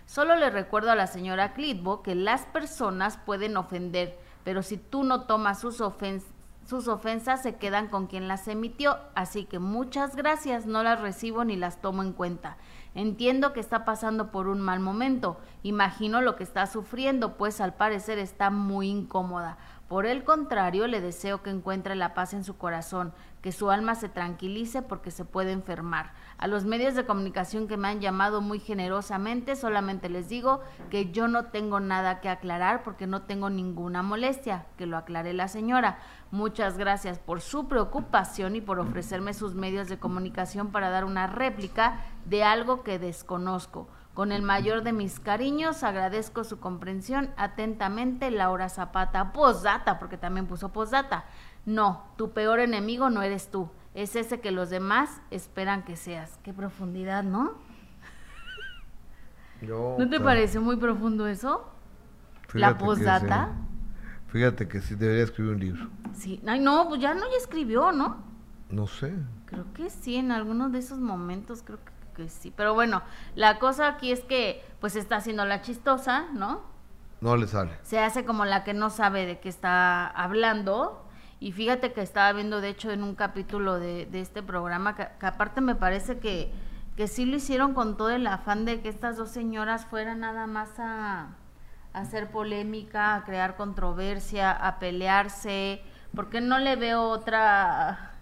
S2: Solo le recuerdo a la señora Clitbo que las personas pueden ofender, pero si tú no tomas sus, sus ofensas se quedan con quien las emitió, así que muchas gracias, no las recibo ni las tomo en cuenta. Entiendo que está pasando por un mal momento, imagino lo que está sufriendo, pues al parecer está muy incómoda. Por el contrario, le deseo que encuentre la paz en su corazón, que su alma se tranquilice porque se puede enfermar. A los medios de comunicación que me han llamado muy generosamente, solamente les digo que yo no tengo nada que aclarar porque no tengo ninguna molestia, que lo aclare la señora. Muchas gracias por su preocupación y por ofrecerme sus medios de comunicación para dar una réplica de algo que desconozco. Con el mayor de mis cariños, agradezco su comprensión. Atentamente, Laura Zapata. Posdata, porque también puso posdata. No, tu peor enemigo no eres tú. Es ese que los demás esperan que seas. Qué profundidad, ¿no? ¿No te parece muy profundo eso? La posdata.
S1: Fíjate que sí debería escribir un libro.
S2: Sí, Ay, no, pues ya no ya escribió, ¿no?
S1: No sé.
S2: Creo que sí, en algunos de esos momentos creo que que sí. Pero bueno, la cosa aquí es que pues está haciendo la chistosa, ¿no?
S1: No le sale.
S2: Se hace como la que no sabe de qué está hablando. Y fíjate que estaba viendo, de hecho, en un capítulo de, este programa, que, aparte me parece que, que sí lo hicieron con todo el afán de que estas dos señoras fueran nada más a, a hacer polémica, a crear controversia, a pelearse, porque no le veo otra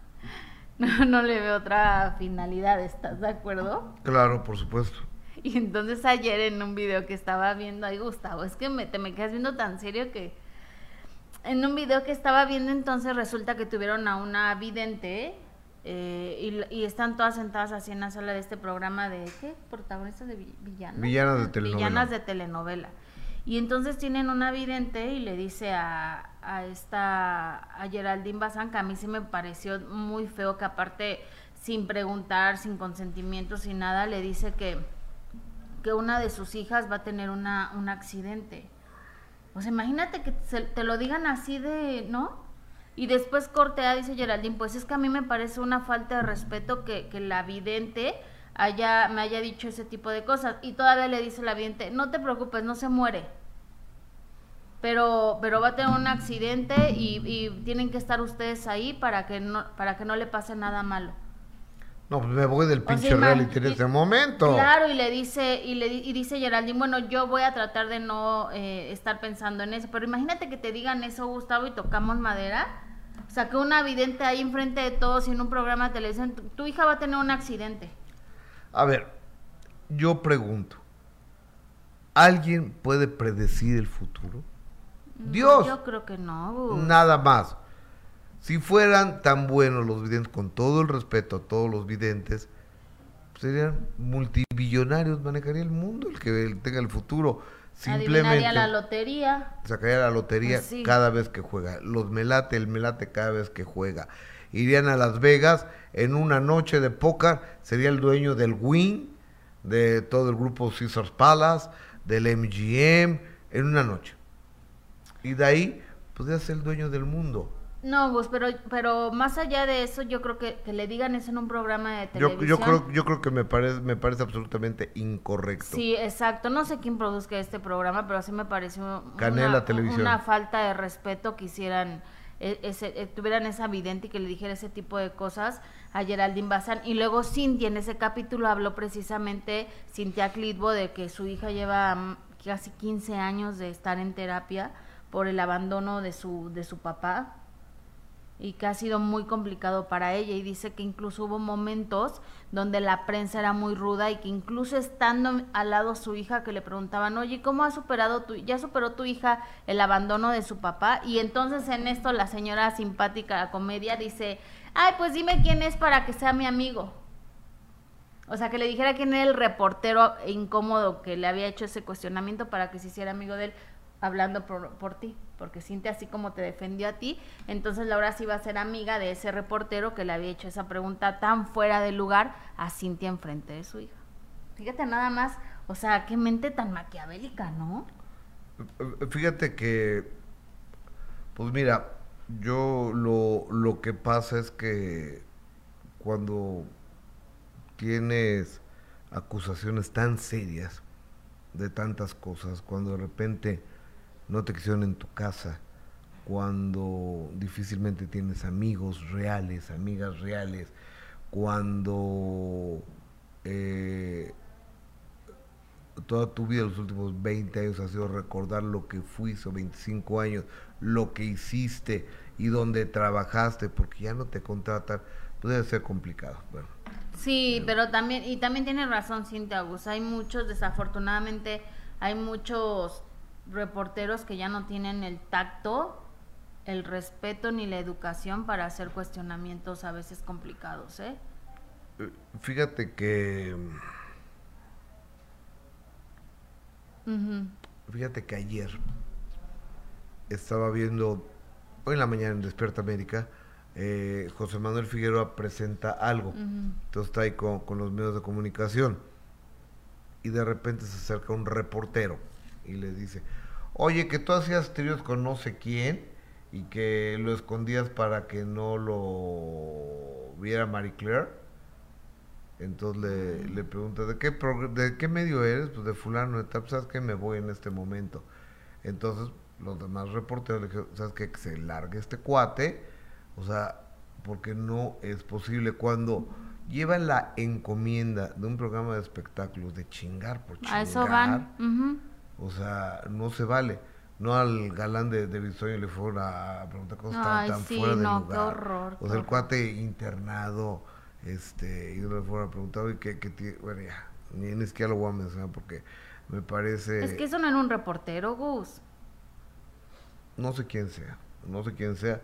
S2: no, le veo otra finalidad, ¿estás de acuerdo?
S1: Claro, por supuesto.
S2: Y entonces ayer en un video que estaba viendo, ay Gustavo, es que me, te me quedas viendo tan serio que en un video que estaba viendo entonces resulta que tuvieron a una vidente eh, y, están todas sentadas así en la sala de este programa de, ¿qué? Protagonistas de villanas.
S1: Villanas de telenovela.
S2: Villanas de telenovela. Y entonces tienen una vidente y le dice a, a esta, a Geraldine Bazán, que a mí sí me pareció muy feo que aparte, sin preguntar, sin consentimiento, sin nada, le dice que, que una de sus hijas va a tener una, un accidente. O sea, imagínate que te lo digan así de, ¿no? Y después cortea, dice Geraldine, pues es que a mí me parece una falta de respeto que, que la vidente haya, me haya dicho ese tipo de cosas. Y todavía le dice la vidente, no te preocupes, no se muere pero pero va a tener un accidente y, tienen que estar ustedes ahí para que no para que no le pase nada malo.
S1: No, pues me voy del pinche reality en este momento.
S2: Claro, y le dice y le y dice Geraldine, bueno, yo voy a tratar de no eh, estar pensando en eso, pero imagínate que te digan eso, Gustavo, y tocamos madera. O sea, que una vidente ahí enfrente de todos y en un programa de televisión, tu hija va a tener un accidente.
S1: A ver, yo pregunto, ¿alguien puede predecir el futuro? Dios.
S2: Yo creo que no.
S1: Nada más. Si fueran tan buenos los videntes, con todo el respeto a todos los videntes, serían multibillonarios, manejaría el mundo el que tenga el futuro.
S2: Adivinaría la lotería.
S1: Sacaría la lotería
S2: Pues
S1: cada vez que juega. Los melate, el melate cada vez que juega. Irían a Las Vegas en una noche de póker. Sería el dueño del Win, de todo el grupo Caesars Palace, del MGM, en una noche. Y de ahí podría ser el dueño del mundo.
S2: No, Gus, pero, pero más allá de eso, yo creo que, que le digan eso en un programa de televisión.
S1: yo creo, yo creo que me parece, me parece absolutamente incorrecto.
S2: Sí, exacto. No sé quién produzca este programa, pero sí me pareció
S1: Canela
S2: una, falta de respeto que hicieran, e- ese, eh, tuvieran esa vidente y que le dijera ese tipo de cosas a Geraldine Bazán. Y luego Cintia en ese capítulo habló precisamente, Cintia Clitbo, de que su hija lleva mm, casi 15 años de estar en terapia por el abandono de su, de su papá y que ha sido muy complicado para ella y dice que incluso hubo momentos donde la prensa era muy ruda y que incluso estando al lado su hija que le preguntaban, oye, ¿cómo ha superado tu, ya superó tu hija el abandono de su papá? Y entonces en esto la señora simpática, la comedia, dice, ay, pues dime quién es para que sea mi amigo. O sea, que le dijera quién era el reportero incómodo que le había hecho ese cuestionamiento para que se hiciera amigo de él, hablando por, por ti. Porque Cintia, así como te defendió a ti, entonces Laura sí iba a ser amiga de ese reportero que le había hecho esa pregunta tan fuera de lugar a Cintia enfrente de su hija. Fíjate nada más, o sea, qué mente tan maquiavélica, ¿no?
S1: Fíjate que, pues mira, yo lo, lo que pasa es que cuando tienes acusaciones tan serias de tantas cosas, cuando de repente no te quisieron en tu casa, cuando difícilmente tienes amigos reales, amigas reales, cuando eh, toda tu vida, los últimos 20 años, ha sido recordar lo que fuiste, o 25 años, lo que hiciste y donde trabajaste, porque ya no te contratan, puede ser complicado. Bueno,
S2: Sí, pero también, y también tiene razón Cintia Gus, hay muchos, desafortunadamente, hay muchos reporteros que ya no tienen el tacto, el respeto ni la educación para hacer cuestionamientos a veces complicados, ¿eh?
S1: eh, fíjate que,
S2: Ujú.
S1: fíjate que ayer estaba viendo, hoy en la mañana en Despierta América, eh, José Manuel Figueroa presenta algo. Entonces está ahí con, con los medios de comunicación. Y de repente se acerca un reportero y le dice, oye, que tú hacías tríos con no sé quién y que lo escondías para que no lo viera Marie Claire. Entonces le, le pregunta, ¿de qué, progr- ¿de qué medio eres? Pues de fulano, de tal, ¿sabes qué? Me voy en este momento. Entonces los demás reporteros le dijeron, ¿sabes qué? Que se largue este cuate. O sea, porque no es posible cuando lleva la encomienda de un programa de espectáculos de chingar por chingar.
S2: A eso van.
S1: O sea, no se vale. No al galán de, de Bisoño le fueron a preguntar cosas tan,
S2: Ay,
S1: tan
S2: sí,
S1: fuera de
S2: no,
S1: lugar.
S2: qué horror,
S1: O sea, el cuate internado, este, y le fueron a preguntar, oye, ¿qué, qué tie-?" Bueno, ya, ni, ni siquiera lo voy a mencionar porque me parece...
S2: Es que eso no era un reportero, Gus.
S1: no sé quién sea, no sé quién sea,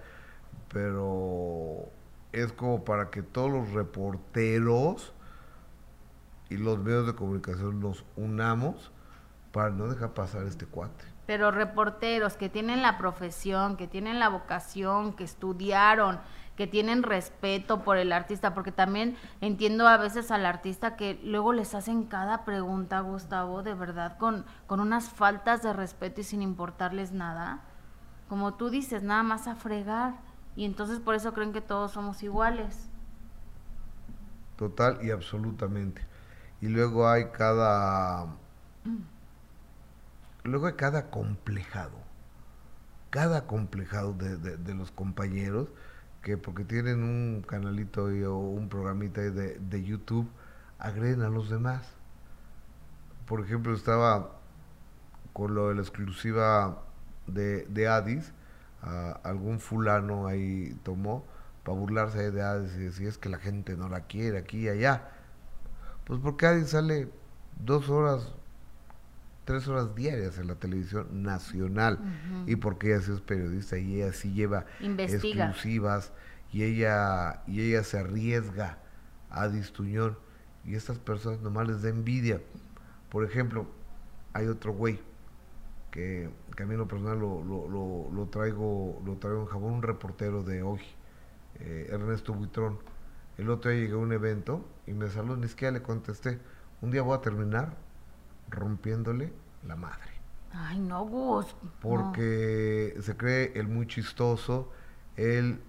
S1: pero es como para que todos los reporteros y los medios de comunicación nos unamos para no dejar pasar este cuate.
S2: Pero reporteros que tienen la profesión, que tienen la vocación, que estudiaron, que tienen respeto por el artista, porque también entiendo a veces al artista que luego les hacen cada pregunta, Gustavo, de verdad, con, con unas faltas de respeto y sin importarles nada. Como tú dices, nada más a fregar. Y entonces por eso creen que todos somos iguales.
S1: Total y absolutamente. Y luego hay cada... Luego hay cada complejado. Cada complejado de, de- de los compañeros que porque tienen un canalito o un programita de, de YouTube, agreden a los demás. Por ejemplo, estaba con lo de la exclusiva de, de Addis, algún fulano ahí tomó para burlarse de Addis y decir es que la gente no la quiere aquí y allá. Pues porque Addis sale dos horas, tres horas diarias en la televisión nacional y porque ella sí es periodista y ella sí lleva
S2: Investiga.
S1: exclusivas y ella y ella se arriesga a Tuñón y estas personas nomás les da envidia. Por ejemplo, hay otro güey que, que a mí en lo personal lo, lo, lo, lo traigo lo traigo en jabón, un reportero de hoy, eh, Ernesto Buitrón. El otro día llegué a un evento y me saludó, ni siquiera le contesté. Un día voy a terminar rompiéndole la madre.
S2: Ay, no, Gus. no.
S1: Porque se cree el muy chistoso, él,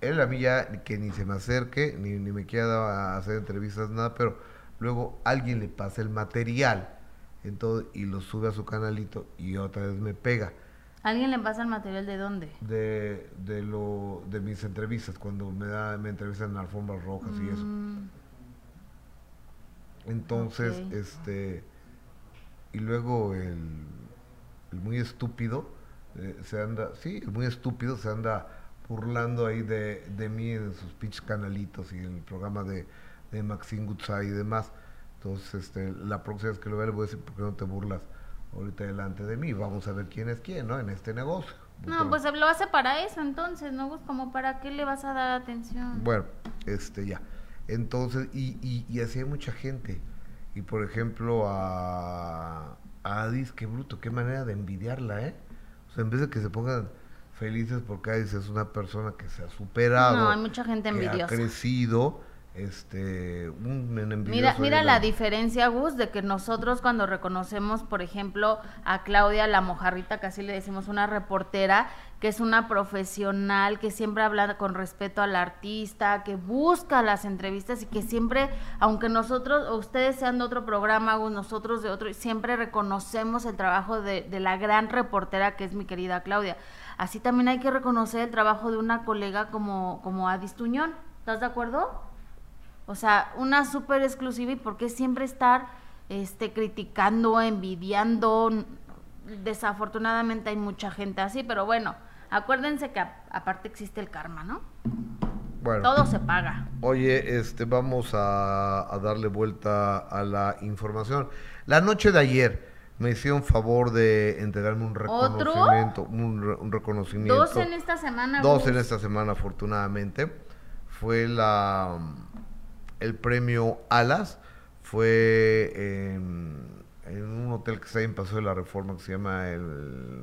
S1: él a mí ya que ni se me acerque, ni, ni me quiera hacer entrevistas, nada, pero luego alguien le pasa el material entonces, y lo sube a su canalito y otra vez me pega.
S2: ¿Alguien le pasa el material de dónde?
S1: De, de, lo, de mis entrevistas, cuando me, da, me entrevistan en alfombras rojas y eso.
S2: Mm,
S1: Entonces, este, y luego el, el muy estúpido eh, se anda, sí, el muy estúpido se anda burlando ahí de, de mí en sus pinches canalitos y en el programa de, de Maxine Gutzai y demás. Entonces, este, la próxima vez que lo vea le voy a decir, ¿por qué no te burlas ahorita delante de mí? Vamos a ver quién es quién, ¿no? En este negocio.
S2: No, pues lo hace para eso entonces, ¿no? Gus? Como para qué le vas a dar atención.
S1: Bueno, este ya. Entonces, y, y, y así hay mucha gente. Y por ejemplo, a, a Adis, qué bruto, qué manera de envidiarla, ¿eh? O sea, en vez de que se pongan felices porque Adis es una persona que se ha superado,
S2: No, hay mucha gente
S1: que ha
S2: envidiosa.
S1: crecido, este, un envidioso
S2: Mira, mira la diferencia, Gus, de que nosotros cuando reconocemos, por ejemplo, a Claudia la mojarrita, que así le decimos, una reportera, que es una profesional, que siempre habla con respeto al artista, que busca las entrevistas y que siempre, aunque nosotros, o ustedes sean de otro programa, Gus, nosotros de otro, siempre reconocemos el trabajo de, de la gran reportera que es mi querida Claudia. Así también hay que reconocer el trabajo de una colega como, como Adis Tuñón. ¿Estás de acuerdo? O sea, una súper exclusiva y por qué siempre estar este, criticando, envidiando. Desafortunadamente hay mucha gente así, pero bueno, acuérdense que a- aparte existe el karma, ¿no?
S1: Bueno,
S2: Todo se paga.
S1: Oye, este, vamos a, a darle vuelta a la información. La noche de ayer me hicieron favor de entregarme un reconocimiento, un, re- un reconocimiento.
S2: Dos en esta semana.
S1: Dos en esta semana, afortunadamente. Fue la el premio Alas. Fue en, en un hotel que está ahí en Paso de la Reforma que se llama el.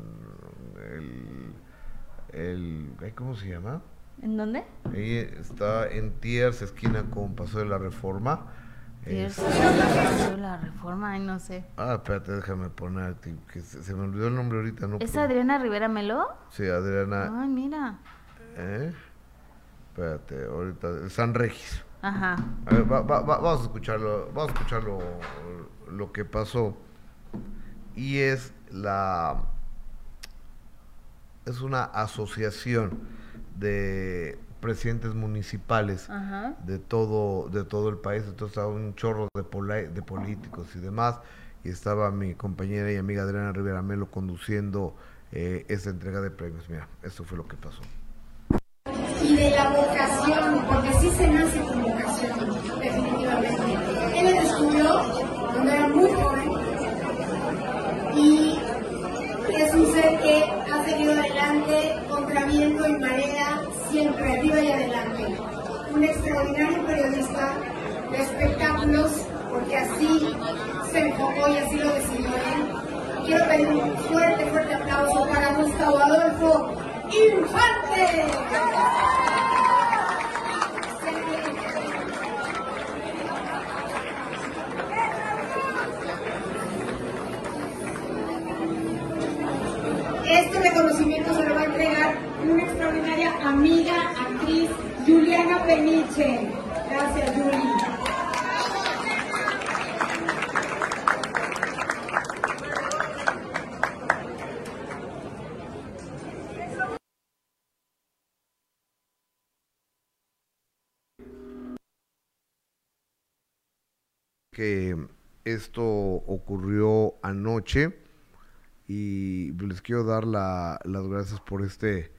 S1: el, ¿Cómo se llama?
S2: ¿En dónde?
S1: Ahí está en Tiers, esquina con Paso de la Reforma.
S2: Tiers,
S1: Es-
S2: la reforma, ay, no sé.
S1: ah, espérate, déjame poner, que se, se me olvidó el nombre ahorita, ¿no?
S2: ¿Es Adriana Rivera Melo?
S1: Sí, Adriana.
S2: Ay, mira.
S1: ¿eh? Espérate, ahorita. San Regis.
S2: Ajá.
S1: A ver, va- va- va- vamos a escucharlo, vamos a escuchar lo, lo que pasó. Y es la es una asociación de presidentes municipales
S2: Ajá.
S1: de todo de todo el país. Entonces estaba un chorro de, políticos y demás. Y estaba mi compañera y amiga Adriana Rivera Melo conduciendo eh, esta entrega de premios. Mira, esto fue lo que pasó.
S4: Y de la vocación, porque sí se nace con vocación, definitivamente. Él me descubrió cuando era muy joven y es un ser que ha seguido adelante contra viento y marea, siempre arriba y adelante. Un extraordinario periodista de espectáculos, porque así se enfocó y así lo decidió él. Quiero pedir un fuerte, fuerte aplauso para Gustavo Adolfo Infante. Este reconocimiento se lo va a entregar una extraordinaria amiga, actriz, Juliana Peniche. Gracias, Juli.
S1: Que esto ocurrió anoche y les quiero dar la- las gracias por este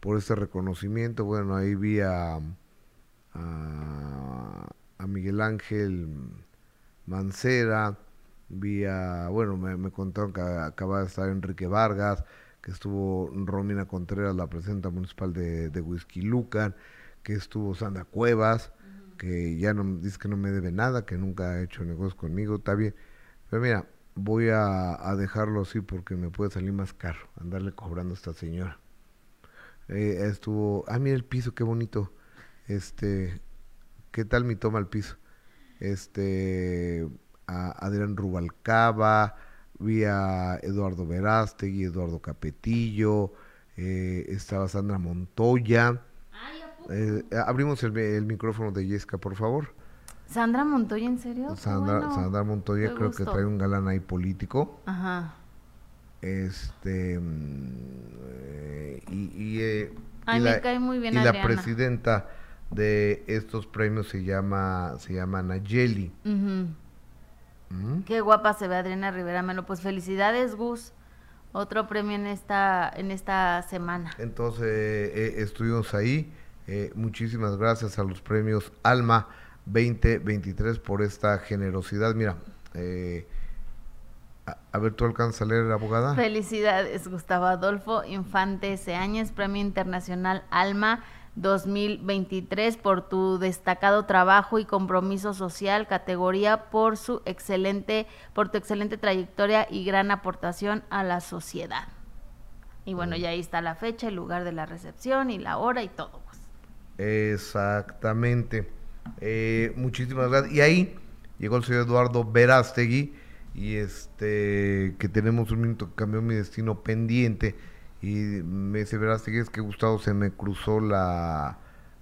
S1: por este reconocimiento. Bueno, ahí vi a, a, Miguel Ángel Mancera, vi a, bueno, me, contaron que acaba de estar Enrique Vargas, que estuvo Romina Contreras, la presidenta municipal de, de Whisky Lucan, que estuvo Sandra Cuevas, que ya no dice que no me debe nada, que nunca ha hecho negocios conmigo, está bien. Pero mira, voy a, dejarlo así porque me puede salir más caro andarle cobrando a esta señora. Eh, estuvo, ah, mira el piso, qué bonito. Este, ¿qué tal mi toma al piso? Este, a Adrián Rubalcaba, vi a Eduardo Verástegui, Eduardo Capetillo, eh, estaba Sandra Montoya. Eh, abrimos el, el, micrófono de Yesca, por favor.
S2: Sandra Montoya, ¿en serio?
S1: Sandra, Sandra Montoya creo que trae un galán ahí político. Ajá. Este mm, eh, y,
S2: eh, y, la, cae muy bien
S1: y la presidenta de estos premios se llama se llama Nayeli.
S2: ¿Mm? Qué guapa se ve Adriana Rivera Melo. Pues felicidades, Gus. Otro premio en esta en esta semana.
S1: Entonces eh, estuvimos ahí. Muchísimas gracias a los premios Alma 2023 por esta generosidad. Mira, eh, a, ver, ¿tú alcanzas a leer, abogada?
S2: Felicidades, Gustavo Adolfo Infante Seáñez, Premio Internacional Alma 2023 por tu destacado trabajo y compromiso social, categoría por su excelente, por tu excelente trayectoria y gran aportación a la sociedad. Y bueno, ya ahí está la fecha, el lugar de la recepción y la hora y todo.
S1: Exactamente. Eh, muchísimas gracias. Y ahí llegó el señor Eduardo Verástegui y este que tenemos un minuto que cambió mi destino pendiente y me dice Verástegui es que Gustavo se me cruzó la,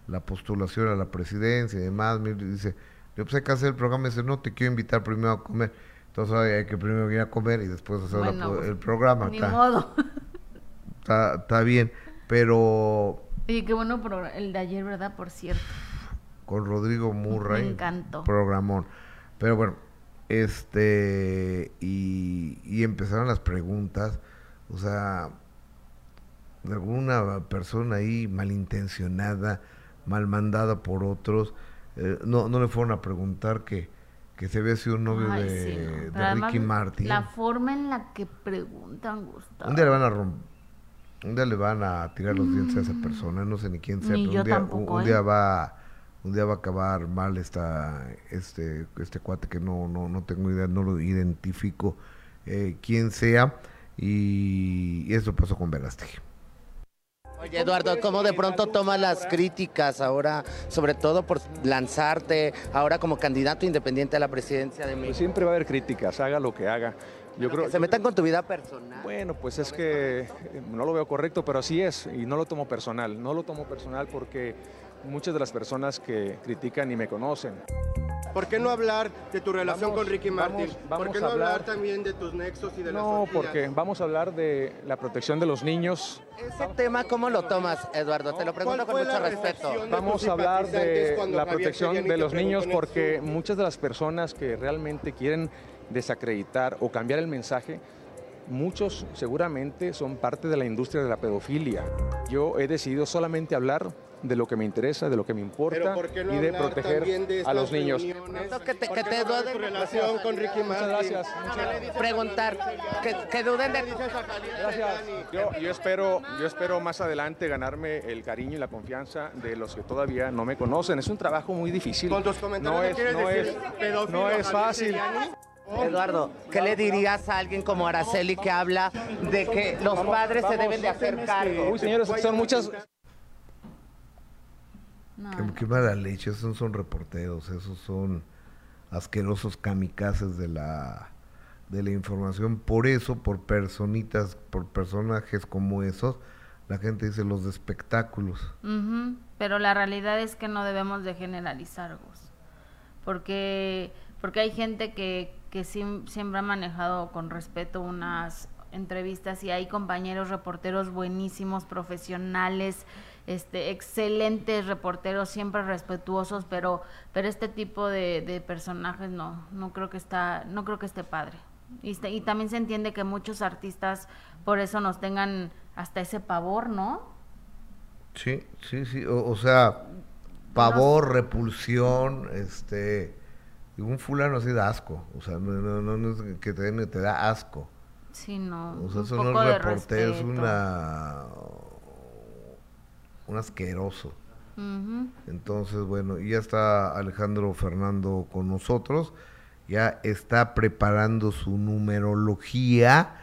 S1: la postulación a la presidencia y demás. Me dice, yo pues hay que hacer el programa. Me dice, no, te quiero invitar primero a comer. Entonces hay que primero ir a comer y después hacer pues, el programa.
S2: Ni modo.
S1: Está, está bien, pero...
S2: Y qué bueno el de ayer, ¿verdad? Por cierto
S1: con Rodrigo Murray.
S2: Me encantó.
S1: Programón. Pero bueno, este, y, empezaron las preguntas, o sea, de alguna persona ahí malintencionada, mal mandada por otros, eh, no, no le fueron a preguntar que, que se había sido un novio de, Ricky Martin.
S2: La forma en la que preguntan, Gustavo.
S1: Un día le van a romper. Un día le van a tirar los dientes a esa mm. persona, no sé ni quién sea, pero un, día, un, día ¿eh? va un día va a acabar mal esta, este, este cuate que no, no, no tengo idea, no lo identifico eh, quién sea, y, eso pasó con Verástegui.
S5: Oye, Eduardo, ¿cómo de pronto tomas las críticas ahora, sobre todo por lanzarte ahora como candidato independiente a la presidencia de México? Pues
S6: siempre va a haber críticas, haga lo que haga.
S5: Yo creo, que se metan con tu vida personal.
S6: Bueno, pues es que eh, no lo veo correcto, pero así es, y no lo tomo personal. No lo tomo personal porque muchas de las personas que critican y me conocen.
S7: ¿Por qué no hablar de tu relación con Ricky Martin? ¿Por qué no hablar, también de tus nexos y de
S6: No, porque vamos a hablar de la protección de los niños.
S5: Ese tema, ¿cómo lo tomas, Eduardo? Te lo pregunto con mucho respeto.
S6: Vamos a hablar de la protección de los niños porque muchas de las personas que realmente quieren desacreditar o cambiar el mensaje muchos seguramente son parte de la industria de la pedofilia. Yo he decidido solamente hablar de lo que me interesa, de lo que me importa y de proteger a los niños.
S5: Que te, que te duden
S7: relación con Ricky Martin.
S6: gracias.
S5: Preguntar, que, duden de...
S6: Gracias. Yo, yo, espero, yo espero más adelante ganarme el cariño y la confianza de los que todavía no me conocen. Es un trabajo muy difícil.
S7: Con tus comentarios
S6: no es, no es, no es fácil.
S5: Eduardo, ¿qué le dirías a alguien como Araceli que habla de que los padres se deben de hacer cargo?
S6: Uy, señores, son muchas...
S1: Qué, mala leche, esos son reporteros, esos son asquerosos kamikazes de la de la información. Por eso, por personitas, por personajes como esos, la gente dice los de espectáculos.
S2: Pero la realidad es que no debemos de generalizar, porque porque hay gente que, que siempre ha manejado con respeto unas entrevistas y hay compañeros reporteros buenísimos, profesionales, este, excelentes reporteros, siempre respetuosos, pero, pero este tipo de, personajes no, no creo que está, no creo que esté padre. Y, y, también se entiende que muchos artistas por eso nos tengan hasta ese pavor, ¿no?
S1: Sí, sí, sí, o, sea, pavor, repulsión, este, un fulano así da asco, o sea, no, no, es que te, te da asco.
S2: Sí, no.
S1: O sea, eso no es reportero, es una un asqueroso. Entonces, bueno, ya está Alejandro Fernando con nosotros ya está preparando su numerología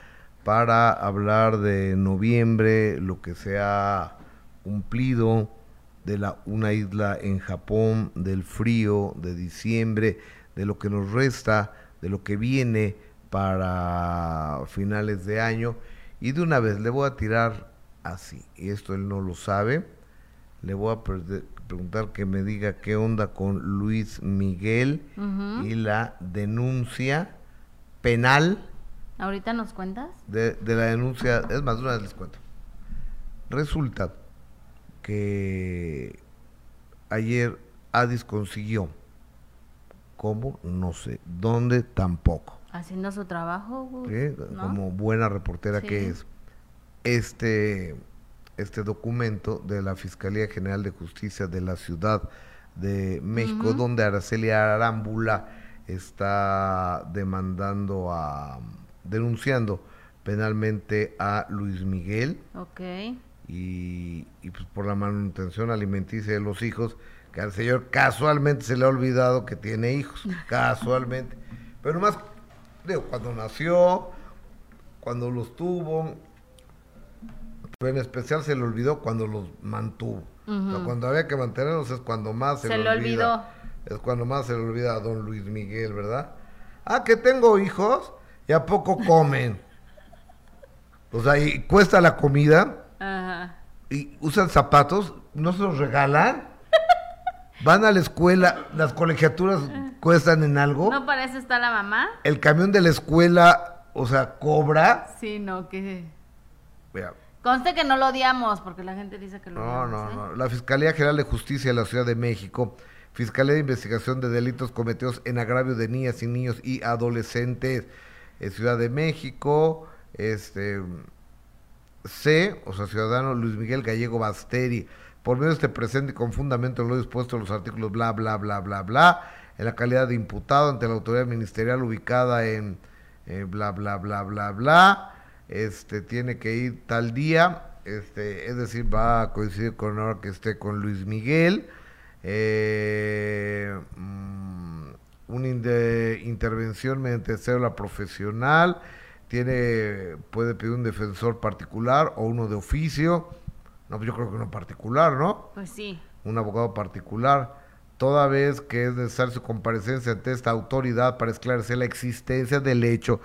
S1: para hablar de noviembre, lo que se ha cumplido de la una isla en Japón, del frío de diciembre, de lo que nos resta, de lo que viene para finales de año. Y de una vez le voy a tirar así, y esto él no lo sabe, le voy a preguntar que me diga qué onda con Luis Miguel y la denuncia penal.
S2: ¿Ahorita nos cuentas?
S1: De, de la denuncia, es más, de una vez les cuento. Resulta que ayer Adis consiguió, ¿cómo? No sé, ¿dónde? Tampoco.
S2: Haciendo su trabajo,
S1: como buena reportera que es, este, este documento de la Fiscalía General de Justicia de la Ciudad de México, donde Araceli Arámbula está demandando a, denunciando penalmente a Luis Miguel.
S2: Ok
S1: y, pues por la manutención alimenticia de los hijos, que al señor casualmente se le ha olvidado que tiene hijos, casualmente. Pero más, digo, cuando nació, cuando los tuvo, pero en especial se le olvidó cuando los mantuvo. cuando había que mantenerlos es cuando más se, se le, olvidó. Es cuando más se le olvida a don Luis Miguel, ¿verdad? Ah, que tengo hijos y a poco comen. O sea, y cuesta la comida y usan zapatos, no se los regalan. Van a la escuela, las colegiaturas cuestan en algo.
S2: ¿No para eso está la mamá?
S1: El camión de la escuela, o sea, cobra.
S2: Sí, no, que... Conste que no lo odiamos, porque la gente dice que lo no, odiamos. No,
S1: no, no. La Fiscalía General de Justicia de la Ciudad de México, Fiscalía de Investigación de Delitos Cometidos en Agravio de Niñas y Niños y Adolescentes, en Ciudad de México, este C, o sea, ciudadano Luis Miguel Gallego Basteri, por medio de este presente con fundamento en lo dispuesto en los artículos bla, bla, bla, bla, bla, en la calidad de imputado ante la autoridad ministerial ubicada en eh, bla, bla, bla, bla, bla, este, tiene que ir tal día, este, es decir, va a coincidir con la hora que esté con Luis Miguel, eh, mm, una intervención mediante cédula profesional, tiene puede pedir un defensor particular o uno de oficio. No, pues yo creo que uno particular, ¿no?
S2: Pues sí.
S1: Un abogado particular, toda vez que es necesaria su comparecencia ante esta autoridad para esclarecer la existencia del hecho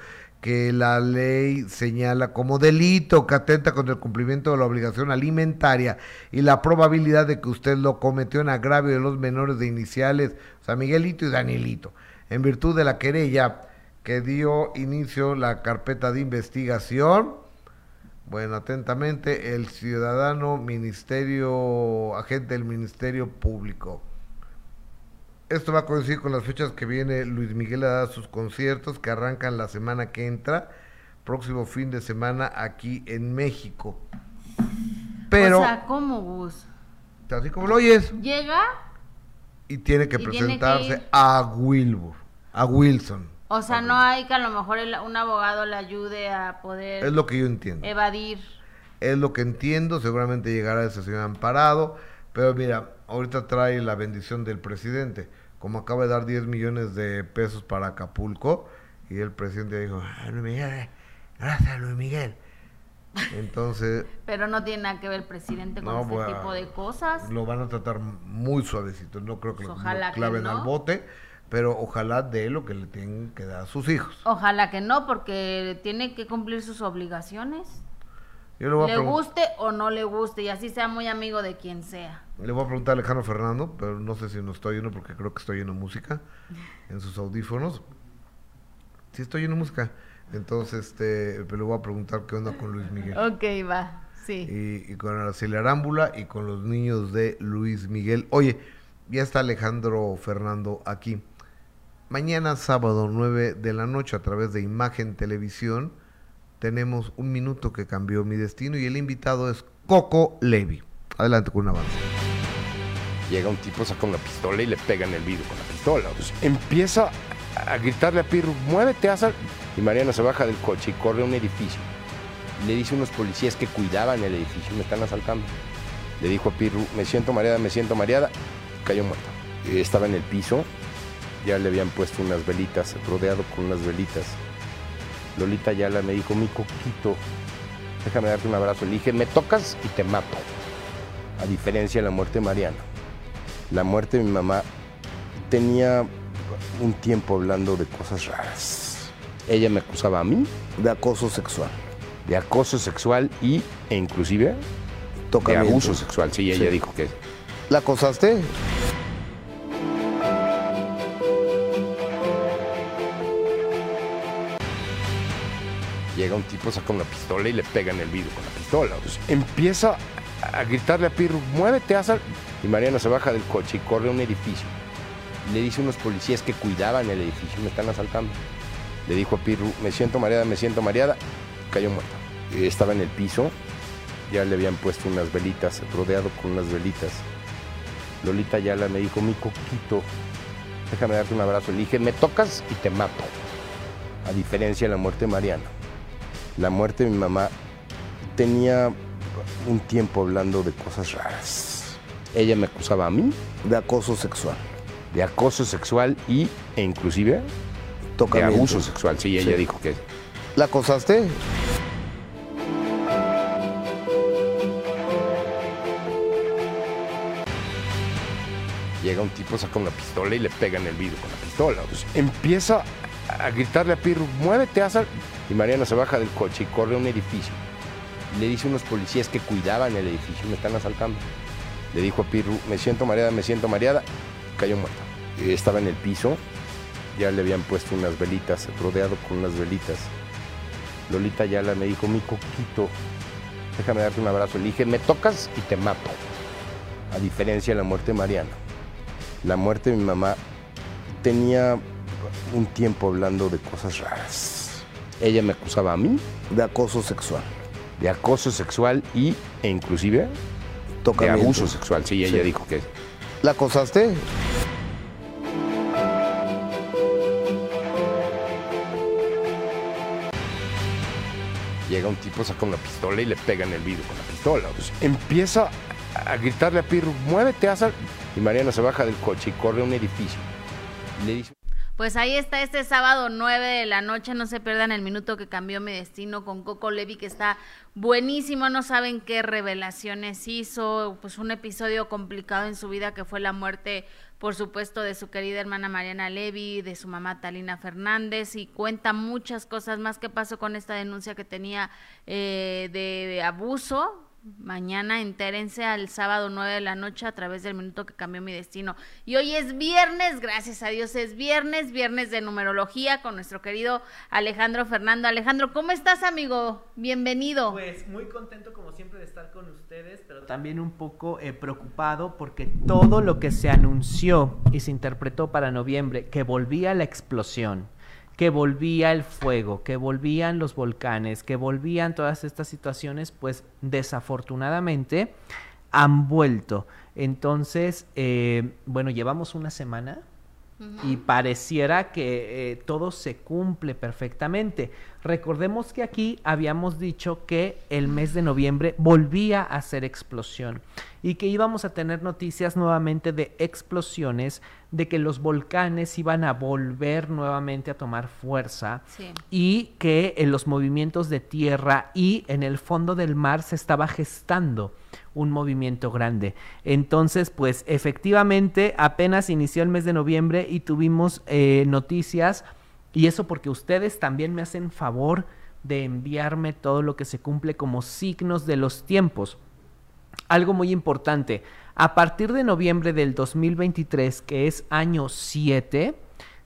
S1: que la ley señala como delito que atenta contra el cumplimiento de la obligación alimentaria y la probabilidad de que usted lo cometió en agravio de los menores de iniciales, o sea, Miguelito y Danielito, en virtud de la querella que dio inicio la carpeta de investigación. Bueno, atentamente, el ciudadano ministerio, agente del Ministerio Público. Esto va a coincidir con las fechas que viene Luis Miguel a dar sus conciertos que arrancan la semana que entra, próximo fin de semana aquí en México. Pero. O
S2: sea, ¿cómo Gus?
S1: Así como lo oyes.
S2: Llega.
S1: Y tiene que presentarse a Wilbur, a Wilson.
S2: O sea, no hay que a lo mejor un abogado le ayude a poder...
S1: Es lo que yo entiendo.
S2: Evadir.
S1: Es lo que entiendo, seguramente llegará ese señor amparado, pero mira, ahorita trae la bendición del presidente, como acaba de dar 10 millones de pesos para Acapulco, y el presidente dijo, ah, Luis Miguel, gracias Luis Miguel. Entonces...
S2: Pero no tiene nada que ver el presidente con ese tipo de cosas.
S1: Lo van a tratar muy suavecito, no creo que lo, claven al bote pero ojalá dé lo que le tienen que dar a sus hijos.
S2: Ojalá que no, porque tiene que cumplir sus obligaciones. le guste o no le guste, y así sea muy amigo de quien sea.
S1: Le voy a preguntar a Alejandro Fernando, pero no sé si no estoy yendo porque creo que estoy yendo música en sus audífonos. Sí estoy yendo música. Entonces, este, le voy a preguntar qué onda con Luis Miguel.
S2: Ok, va, sí.
S1: Y, y con Araceli Arámbula y con los niños de Luis Miguel. Oye, ya está Alejandro Fernando aquí. Mañana sábado 9 de la noche a través de Imagen Televisión tenemos un minuto que cambió mi destino y el invitado es Coco Levi. Adelante con una avance.
S8: Llega un tipo, saca una pistola y le pega en el vidrio con la pistola. Empieza a gritarle a Pirro, muévete, haz Y Mariana se baja del coche y corre a un edificio. Le dice a unos policías que cuidaban el edificio, me están asaltando. Le dijo a Pirro, me siento mareada, me siento mareada. Cayó muerto. Estaba en el piso, ya le habían puesto unas velitas, rodeado con unas velitas. Lolita Yala me dijo, mi coquito, déjame darte un abrazo. Le dije, me tocas y te mato. A diferencia de la muerte de Mariana. La muerte de mi mamá tenía un tiempo hablando de cosas raras. Ella me acusaba a mí
S1: de acoso sexual.
S8: De acoso sexual y, e inclusive de abuso sexual. Sí, ella dijo que...
S1: ¿La acosaste?
S8: Llega un tipo, saca una pistola y le pega en el vidrio con la pistola. empieza a gritarle a Pirro, muévete, haz Y Mariana se baja del coche y corre a un edificio. Le dice a unos policías que cuidaban el edificio, me están asaltando. Le dijo a Pirru, me siento mareada, me siento mareada. Cayó muerta. Estaba en el piso, ya le habían puesto unas velitas, rodeado con unas velitas. Lolita Yala me dijo, mi coquito, déjame darte un abrazo. Le dije, me tocas y te mato. A diferencia de la muerte de Mariana. La muerte de mi mamá tenía un tiempo hablando de cosas raras. Ella me acusaba a mí
S1: de acoso sexual.
S8: De acoso sexual y, e inclusive de abuso sexual. Sí, ella dijo que...
S1: ¿La acosaste?
S8: Llega un tipo, saca una pistola y le pega en el vidrio con la pistola. empieza a gritarle a Pirro, muévete, haz Y Mariana se baja del coche y corre a un edificio. Le dice a unos policías que cuidaban el edificio, me están asaltando. Le dijo a Pirru, me siento mareada, me siento mareada. Cayó muerta. Estaba en el piso, ya le habían puesto unas velitas, rodeado con unas velitas. Lolita Yala me dijo, mi coquito, déjame darte un abrazo. Le dije, me tocas y te mato. A diferencia de la muerte de Mariana. La muerte de mi mamá tenía un tiempo hablando de cosas raras. Ella me acusaba a mí
S1: de acoso sexual.
S8: De acoso sexual y, e inclusive de abuso sexual. Sí, ella dijo que...
S1: ¿La acosaste?
S8: Llega un tipo, saca una pistola y le pega en el vidrio con la pistola. empieza a gritarle a Pirro, muévete, haz Y Mariana se baja del coche y corre a un edificio.
S2: Le dice... Pues ahí está este sábado 9 de la noche, no se pierdan el minuto que cambió mi destino con Coco Levi, que está buenísimo, no saben qué revelaciones hizo, pues un episodio complicado en su vida que fue la muerte, por supuesto, de su querida hermana Mariana Levi, de su mamá Talina Fernández, y cuenta muchas cosas más que pasó con esta denuncia que tenía eh, de abuso Mañana entérense al sábado 9 de la noche a través del minuto que cambió mi destino. Y hoy es viernes, gracias a Dios es viernes, viernes de numerología con nuestro querido Alejandro Fernando. Alejandro, ¿cómo estás, amigo? Bienvenido.
S9: Pues muy contento como siempre de estar con ustedes, pero también un poco eh, preocupado porque todo lo que se anunció y se interpretó para noviembre, que volvía la explosión, que volvía el fuego, que volvían los volcanes, que volvían todas estas situaciones, pues desafortunadamente han vuelto. Entonces, eh, bueno, llevamos una semana y pareciera que eh, todo se cumple perfectamente. Recordemos que aquí habíamos dicho que el mes de noviembre volvía a ser explosión y que íbamos a tener noticias nuevamente de explosiones, de que los volcanes iban a volver nuevamente a tomar fuerza y que en los movimientos de tierra y en el fondo del mar se estaba gestando un movimiento grande. Entonces, pues efectivamente apenas inició el mes de noviembre y tuvimos eh, noticias y eso porque ustedes también me hacen favor de enviarme todo lo que se cumple como signos de los tiempos. Algo muy importante, a partir de noviembre del 2023, que es año 7,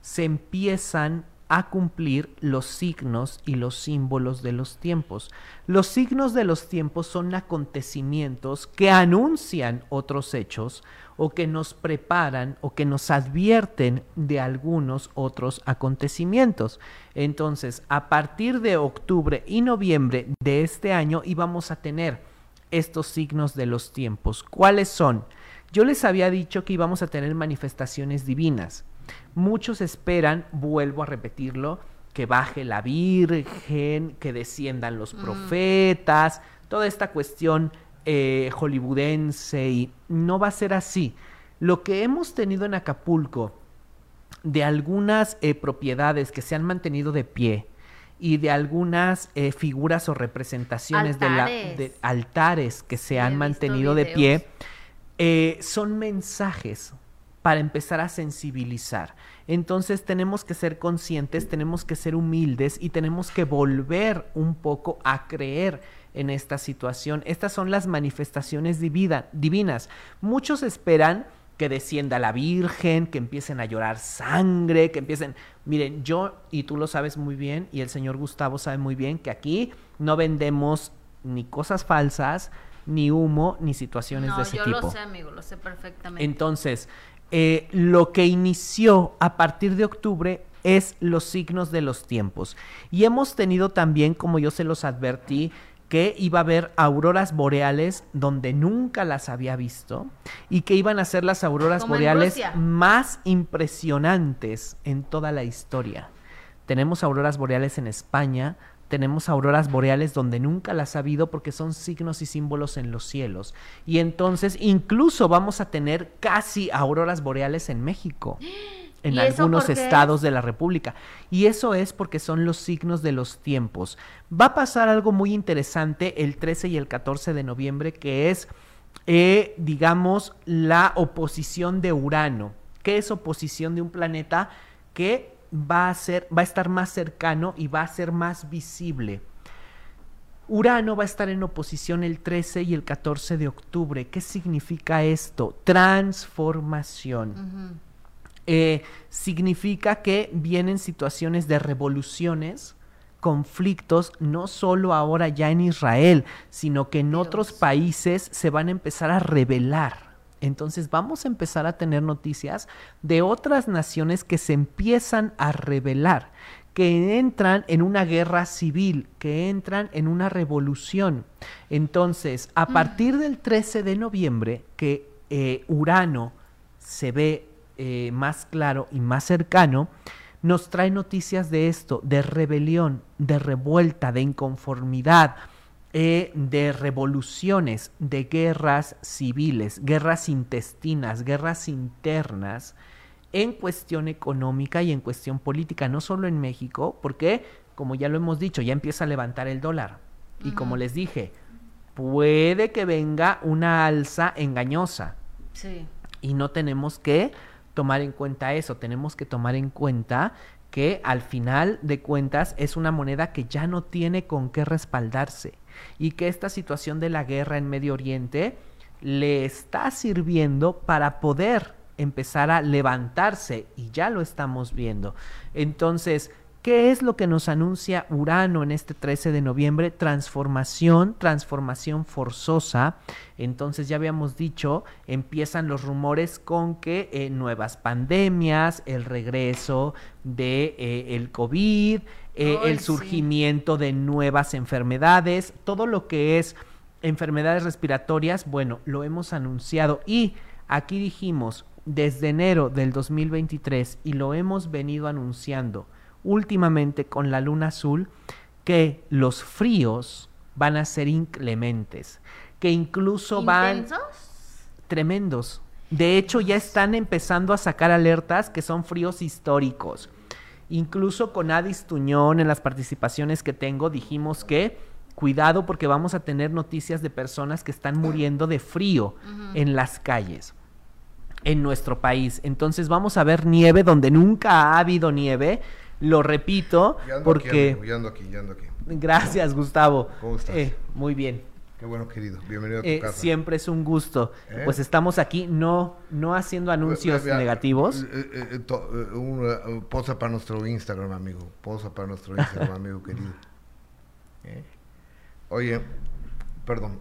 S9: se empiezan a cumplir los signos y los símbolos de los tiempos. Los signos de los tiempos son acontecimientos que anuncian otros hechos o que nos preparan o que nos advierten de algunos otros acontecimientos. Entonces, a partir de octubre y noviembre de este año íbamos a tener estos signos de los tiempos. ¿Cuáles son? Yo les había dicho que íbamos a tener manifestaciones divinas. Muchos esperan, vuelvo a repetirlo, que baje la Virgen, que desciendan los mm. profetas, toda esta cuestión eh, hollywoodense y no va a ser así. Lo que hemos tenido en Acapulco de algunas eh, propiedades que se han mantenido de pie y de algunas eh, figuras o representaciones
S2: altares.
S9: de, la, altares que se han mantenido de pie, eh, son mensajes para empezar a sensibilizar. Entonces tenemos que ser conscientes, tenemos que ser humildes y tenemos que volver un poco a creer en esta situación. Estas son las manifestaciones divinas. Muchos esperan que descienda la Virgen, que empiecen a llorar sangre, que empiecen... Miren, yo, y tú lo sabes muy bien, y el señor Gustavo sabe muy bien, que aquí no vendemos ni cosas falsas, ni humo, ni situaciones de ese tipo.
S2: Yo lo sé, amigo, lo sé perfectamente.
S9: Entonces, eh, lo que inició a partir de octubre es los signos de los tiempos. Y hemos tenido también, como yo se los advertí, que iba a haber auroras boreales donde nunca las había visto y que iban a ser las auroras boreales más impresionantes en toda la historia. Tenemos auroras boreales en España, tenemos auroras boreales donde nunca las ha habido porque son signos y símbolos en los cielos. Y entonces incluso vamos a tener casi auroras boreales en México. en algunos estados de la República. Y eso es porque son los signos de los tiempos. Va a pasar algo muy interesante el 13 y el 14 de noviembre, que es, eh, digamos, la oposición de Urano. ¿Qué es oposición de un planeta que va a, ser, va a estar más cercano y va a ser más visible? Urano va a estar en oposición el 13 y el 14 de octubre. ¿Qué significa esto? Transformación. Eh, significa que vienen situaciones de revoluciones, conflictos, no solo ahora ya en Israel, sino que en otros países se van a empezar a rebelar. Entonces vamos a empezar a tener noticias de otras naciones que se empiezan a rebelar, que entran en una guerra civil, que entran en una revolución. Entonces, a mm. partir del 13 de noviembre, que eh, Urano se ve eh, más claro y más cercano, nos trae noticias de esto, de rebelión, de revuelta, de inconformidad, eh, de revoluciones, de guerras civiles, guerras intestinas, guerras internas, en cuestión económica y en cuestión política, no solo en México, porque, como ya lo hemos dicho, ya empieza a levantar el dólar. Y como les dije, puede que venga una alza engañosa. Sí. Y no tenemos que tomar en cuenta eso, tenemos que tomar en cuenta que al final de cuentas es una moneda que ya no tiene con qué respaldarse y que esta situación de la guerra en Medio Oriente le está sirviendo para poder empezar a levantarse y ya lo estamos viendo. Entonces, ¿Qué es lo que nos anuncia Urano en este 13 de noviembre? Transformación, transformación forzosa. Entonces ya habíamos dicho, empiezan los rumores con que eh, nuevas pandemias, el regreso de eh, el COVID, eh, el surgimiento de nuevas enfermedades, todo lo que es enfermedades respiratorias, bueno, lo hemos anunciado y aquí dijimos desde enero del 2023 y lo hemos venido anunciando últimamente con la luna azul que los fríos van a ser inclementes, que incluso van tremendos. De hecho, ya están empezando a sacar alertas que son fríos históricos. Incluso con Adis Tuñón en las participaciones que tengo dijimos que cuidado porque vamos a tener noticias de personas que están muriendo de frío en las calles en nuestro país. Entonces vamos a ver nieve donde nunca ha habido nieve lo repito porque...
S1: Aquí, aquí,
S9: Gracias, Gustavo. ¿Cómo estás? Eh, muy bien.
S1: Qué bueno, querido. Bienvenido a tu
S9: eh,
S1: casa.
S9: Siempre es un gusto. ¿Eh? Pues estamos aquí no, no haciendo anuncios negativos.
S1: posa para nuestro Instagram, amigo. Posa para nuestro Instagram, amigo querido. Oye, perdón.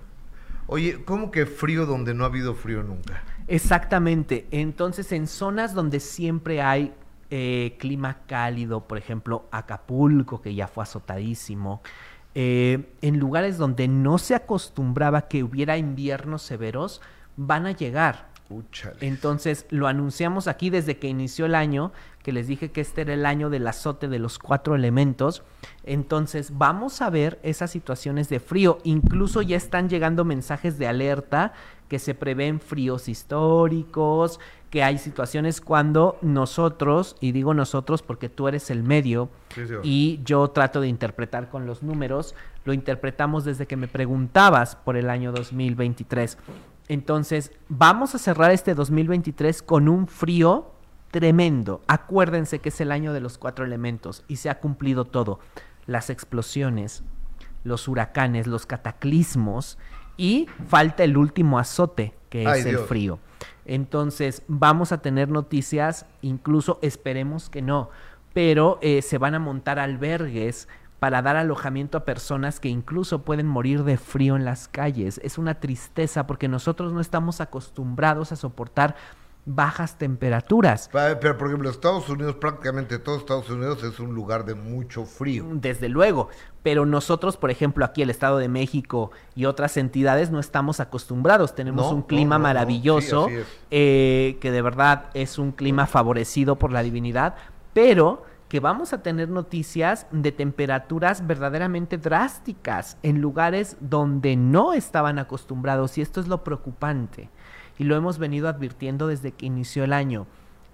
S1: Oye, ¿cómo que frío donde no ha habido frío nunca?
S9: Exactamente. Entonces, en zonas donde siempre hay eh, clima cálido, por ejemplo, Acapulco, que ya fue azotadísimo, eh, en lugares donde no se acostumbraba que hubiera inviernos severos, van a llegar. Entonces lo anunciamos aquí desde que inició el año, que les dije que este era el año del azote de los cuatro elementos. Entonces vamos a ver esas situaciones de frío. Incluso ya están llegando mensajes de alerta que se prevén fríos históricos, que hay situaciones cuando nosotros, y digo nosotros porque tú eres el medio y yo trato de interpretar con los números, lo interpretamos desde que me preguntabas por el año 2023. Entonces, vamos a cerrar este 2023 con un frío tremendo. Acuérdense que es el año de los cuatro elementos y se ha cumplido todo. Las explosiones, los huracanes, los cataclismos y falta el último azote, que es el frío. Entonces, vamos a tener noticias, incluso esperemos que no, pero eh, se van a montar albergues para dar alojamiento a personas que incluso pueden morir de frío en las calles. Es una tristeza porque nosotros no estamos acostumbrados a soportar bajas temperaturas.
S1: Pero, por ejemplo, Estados Unidos, prácticamente todo Estados Unidos es un lugar de mucho frío.
S9: Desde luego, pero nosotros, por ejemplo, aquí el Estado de México y otras entidades no estamos acostumbrados. Tenemos un clima maravilloso, eh, que de verdad es un clima favorecido por la divinidad, pero que vamos a tener noticias de temperaturas verdaderamente drásticas en lugares donde no estaban acostumbrados y esto es lo preocupante y lo hemos venido advirtiendo desde que inició el año.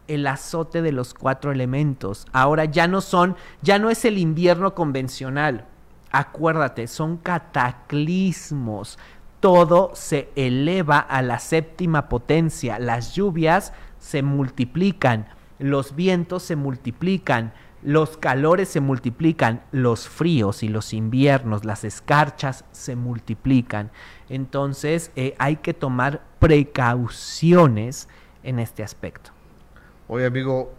S9: El azote de los cuatro elementos. Ahora ya no son, ya no es el invierno convencional. Acuérdate, son cataclismos. Todo se eleva a la séptima potencia. Las lluvias se multiplican, los vientos se multiplican, los calores se multiplican, los fríos y los inviernos, las escarchas se multiplican. Entonces eh, hay que tomar precauciones en este aspecto.
S1: Oye amigo,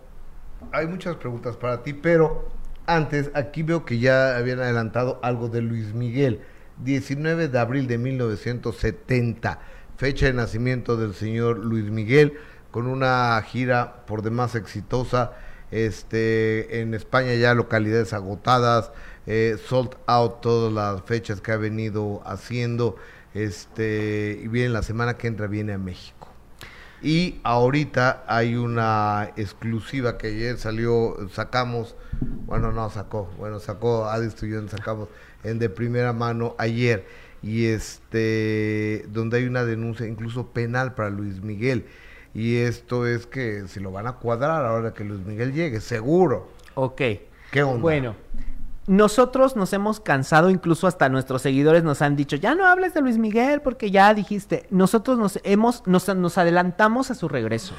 S1: hay muchas preguntas para ti, pero antes aquí veo que ya habían adelantado algo de Luis Miguel. 19 de abril de 1970, fecha de nacimiento del señor Luis Miguel, con una gira por demás exitosa este, en España ya localidades agotadas, eh, sold out todas las fechas que ha venido haciendo, este, y viene la semana que entra, viene a México. Y ahorita hay una exclusiva que ayer salió, sacamos, bueno, no sacó, bueno, sacó, a y sacamos en de primera mano ayer, y este, donde hay una denuncia incluso penal para Luis Miguel y esto es que si lo van a cuadrar ahora que Luis Miguel llegue, seguro.
S9: Ok. ¿Qué onda? Bueno, nosotros nos hemos cansado, incluso hasta nuestros seguidores nos han dicho, ya no hables de Luis Miguel porque ya dijiste, nosotros nos hemos, nos, nos adelantamos a su regreso.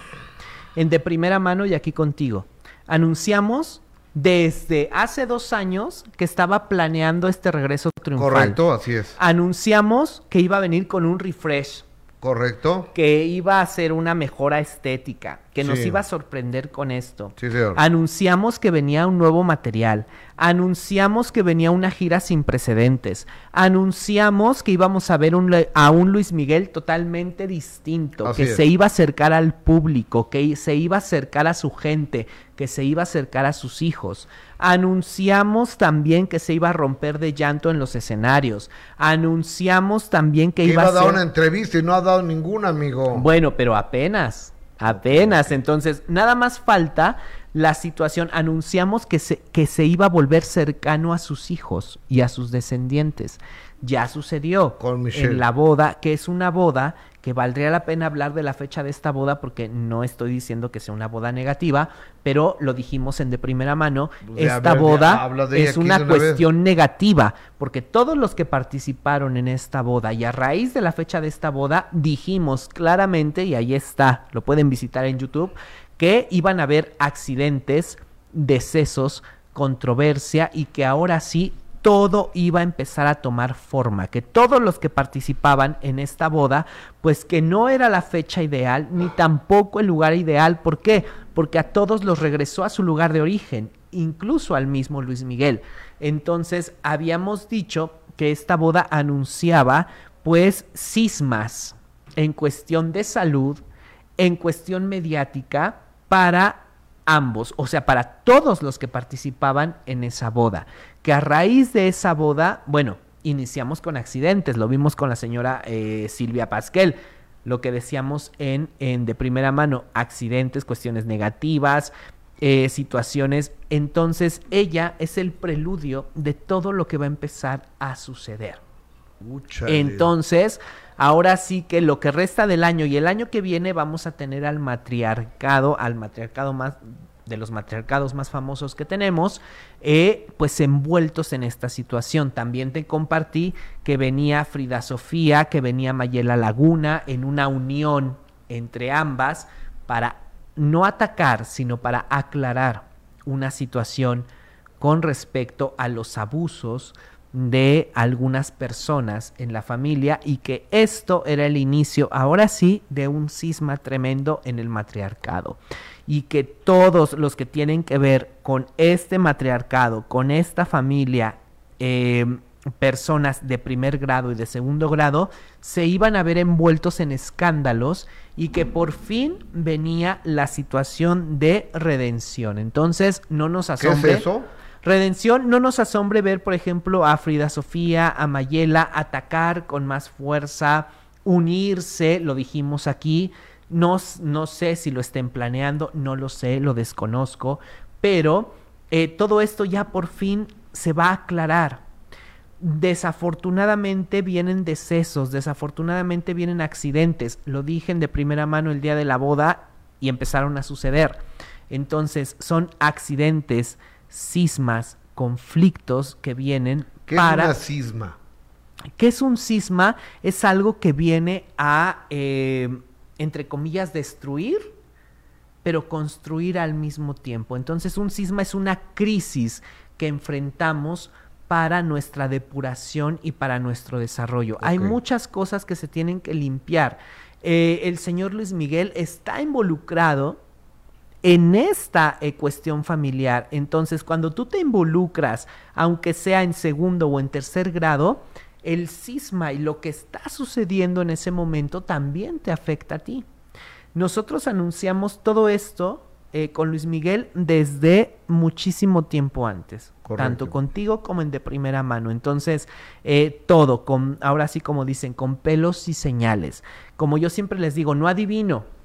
S9: En de primera mano y aquí contigo. Anunciamos desde hace dos años que estaba planeando este regreso triunfal.
S1: Correcto, así es.
S9: Anunciamos que iba a venir con un refresh
S1: Correcto.
S9: Que iba a ser una mejora estética, que nos iba a sorprender con esto.
S1: Sí, señor.
S9: Anunciamos que venía un nuevo material, anunciamos que venía una gira sin precedentes, anunciamos que íbamos a ver a un Luis Miguel totalmente distinto, que se iba a acercar al público, que se iba a acercar a su gente, que se iba a acercar a sus hijos. Anunciamos también que se iba a romper de llanto en los escenarios. Anunciamos también que, iba,
S1: a, dar una entrevista y no ha dado ninguna, amigo.
S9: Bueno, pero apenas, apenas. Entonces, nada más falta la situación. Anunciamos que se, que se iba a volver cercano a sus hijos y a sus descendientes. Ya sucedió
S1: Con
S9: en la boda, que es una boda que valdría la pena hablar de la fecha de esta boda porque no estoy diciendo que sea una boda negativa, pero lo dijimos en de primera mano, pues esta boda es una, cuestión negativa, porque todos los que participaron en esta boda y a raíz de la fecha de esta boda dijimos claramente, y ahí está, lo pueden visitar en YouTube, que iban a haber accidentes, decesos, controversia y que ahora sí todo iba a empezar a tomar forma, que todos los que participaban en esta boda, pues que no era la fecha ideal ni tampoco el lugar ideal. ¿Por qué? Porque a todos los regresó a su lugar de origen, incluso al mismo Luis Miguel. Entonces habíamos dicho que esta boda anunciaba pues cismas en cuestión de salud, en cuestión mediática, para ambos, o sea, para todos los que participaban en esa boda. Que a raíz de esa boda, bueno, iniciamos con accidentes, lo vimos con la señora eh, Silvia Pasquel. lo que decíamos en, en de primera mano, accidentes, cuestiones negativas, eh, situaciones. Entonces ella es el preludio de todo lo que va a empezar a suceder. Entonces, ahora sí que lo que resta del año y el año que viene vamos a tener al matriarcado, al matriarcado más de los matriarcados más famosos que tenemos, eh, pues envueltos en esta situación. También te compartí que venía Frida Sofía, que venía Mayela Laguna en una unión entre ambas para no atacar, sino para aclarar una situación con respecto a los abusos de algunas personas en la familia y que esto era el inicio, ahora sí, de un cisma tremendo en el matriarcado y que todos los que tienen que ver con este matriarcado, con esta familia, em, personas de primer grado y de segundo grado, se iban a ver envueltos en escándalos y que por fin venía la situación de redención. Entonces, no nos asombre.
S1: ¿Qué es eso?
S9: Redención, no nos asombre ver, por ejemplo, a Frida Sofía, a Mayela atacar con más fuerza, unirse, lo dijimos aquí, no, no sé si lo estén planeando, no lo sé, lo desconozco, pero eh, todo esto ya por fin se va a aclarar. Desafortunadamente vienen decesos, desafortunadamente vienen accidentes. Lo dije de primera mano el día de la boda y empezaron a suceder. Entonces son accidentes, cismas, conflictos que vienen
S1: ¿Qué
S9: para...
S1: es una cisma?
S9: ¿Qué es un cisma? Es algo que viene a eh, entre comillas, destruir, pero construir al mismo tiempo. Entonces un cisma es una crisis que enfrentamos para nuestra depuración y para nuestro desarrollo. Hay muchas cosas que se tienen que limpiar. Eh, el señor Luis Miguel está involucrado en esta eh, cuestión familiar. Entonces, cuando tú te involucras, aunque sea en segundo o en tercer grado, el cisma y lo que está sucediendo en ese momento también te afecta a ti. Nosotros anunciamos todo esto eh, con Luis Miguel desde muchísimo tiempo antes, tanto contigo como en de primera mano. Entonces, eh, todo, con, ahora sí como dicen, con pelos y señales. Como yo siempre les digo, no adivino,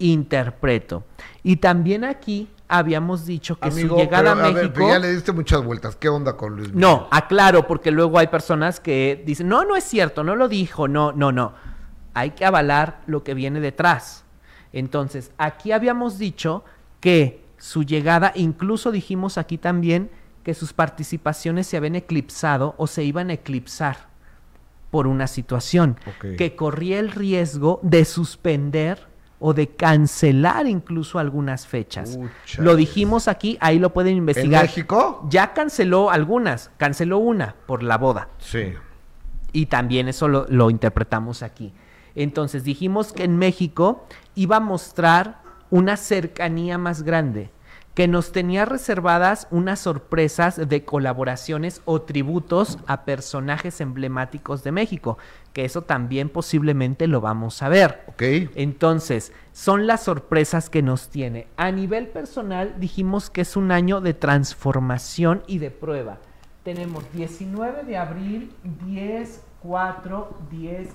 S9: interpreto. Y también aquí habíamos dicho que su llegada a México.
S1: ya le diste muchas vueltas. ¿Qué onda con Luis Miguel?
S9: No, aclaro, porque luego hay personas que dicen, no, no es cierto, no lo dijo, no, no, no. Hay que avalar lo que viene detrás. Entonces, aquí habíamos dicho que su llegada, incluso dijimos aquí también que sus participaciones se habían eclipsado o se iban a eclipsar por una situación que corría el riesgo de suspender o de cancelar incluso algunas fechas. lo dijimos aquí, ahí lo pueden investigar.
S1: ¿En México?
S9: Ya canceló algunas, canceló una por la boda.
S1: Sí.
S9: Y también eso lo, lo interpretamos aquí. Entonces dijimos que en México iba a mostrar una cercanía más grande que nos tenía reservadas unas sorpresas de colaboraciones o tributos a personajes emblemáticos de México, que eso también posiblemente lo vamos a ver.
S1: Ok.
S9: Entonces, son las sorpresas que nos tiene. A nivel personal, dijimos que es un año de transformación y de prueba. Tenemos 19 de abril, 10, 4, 10,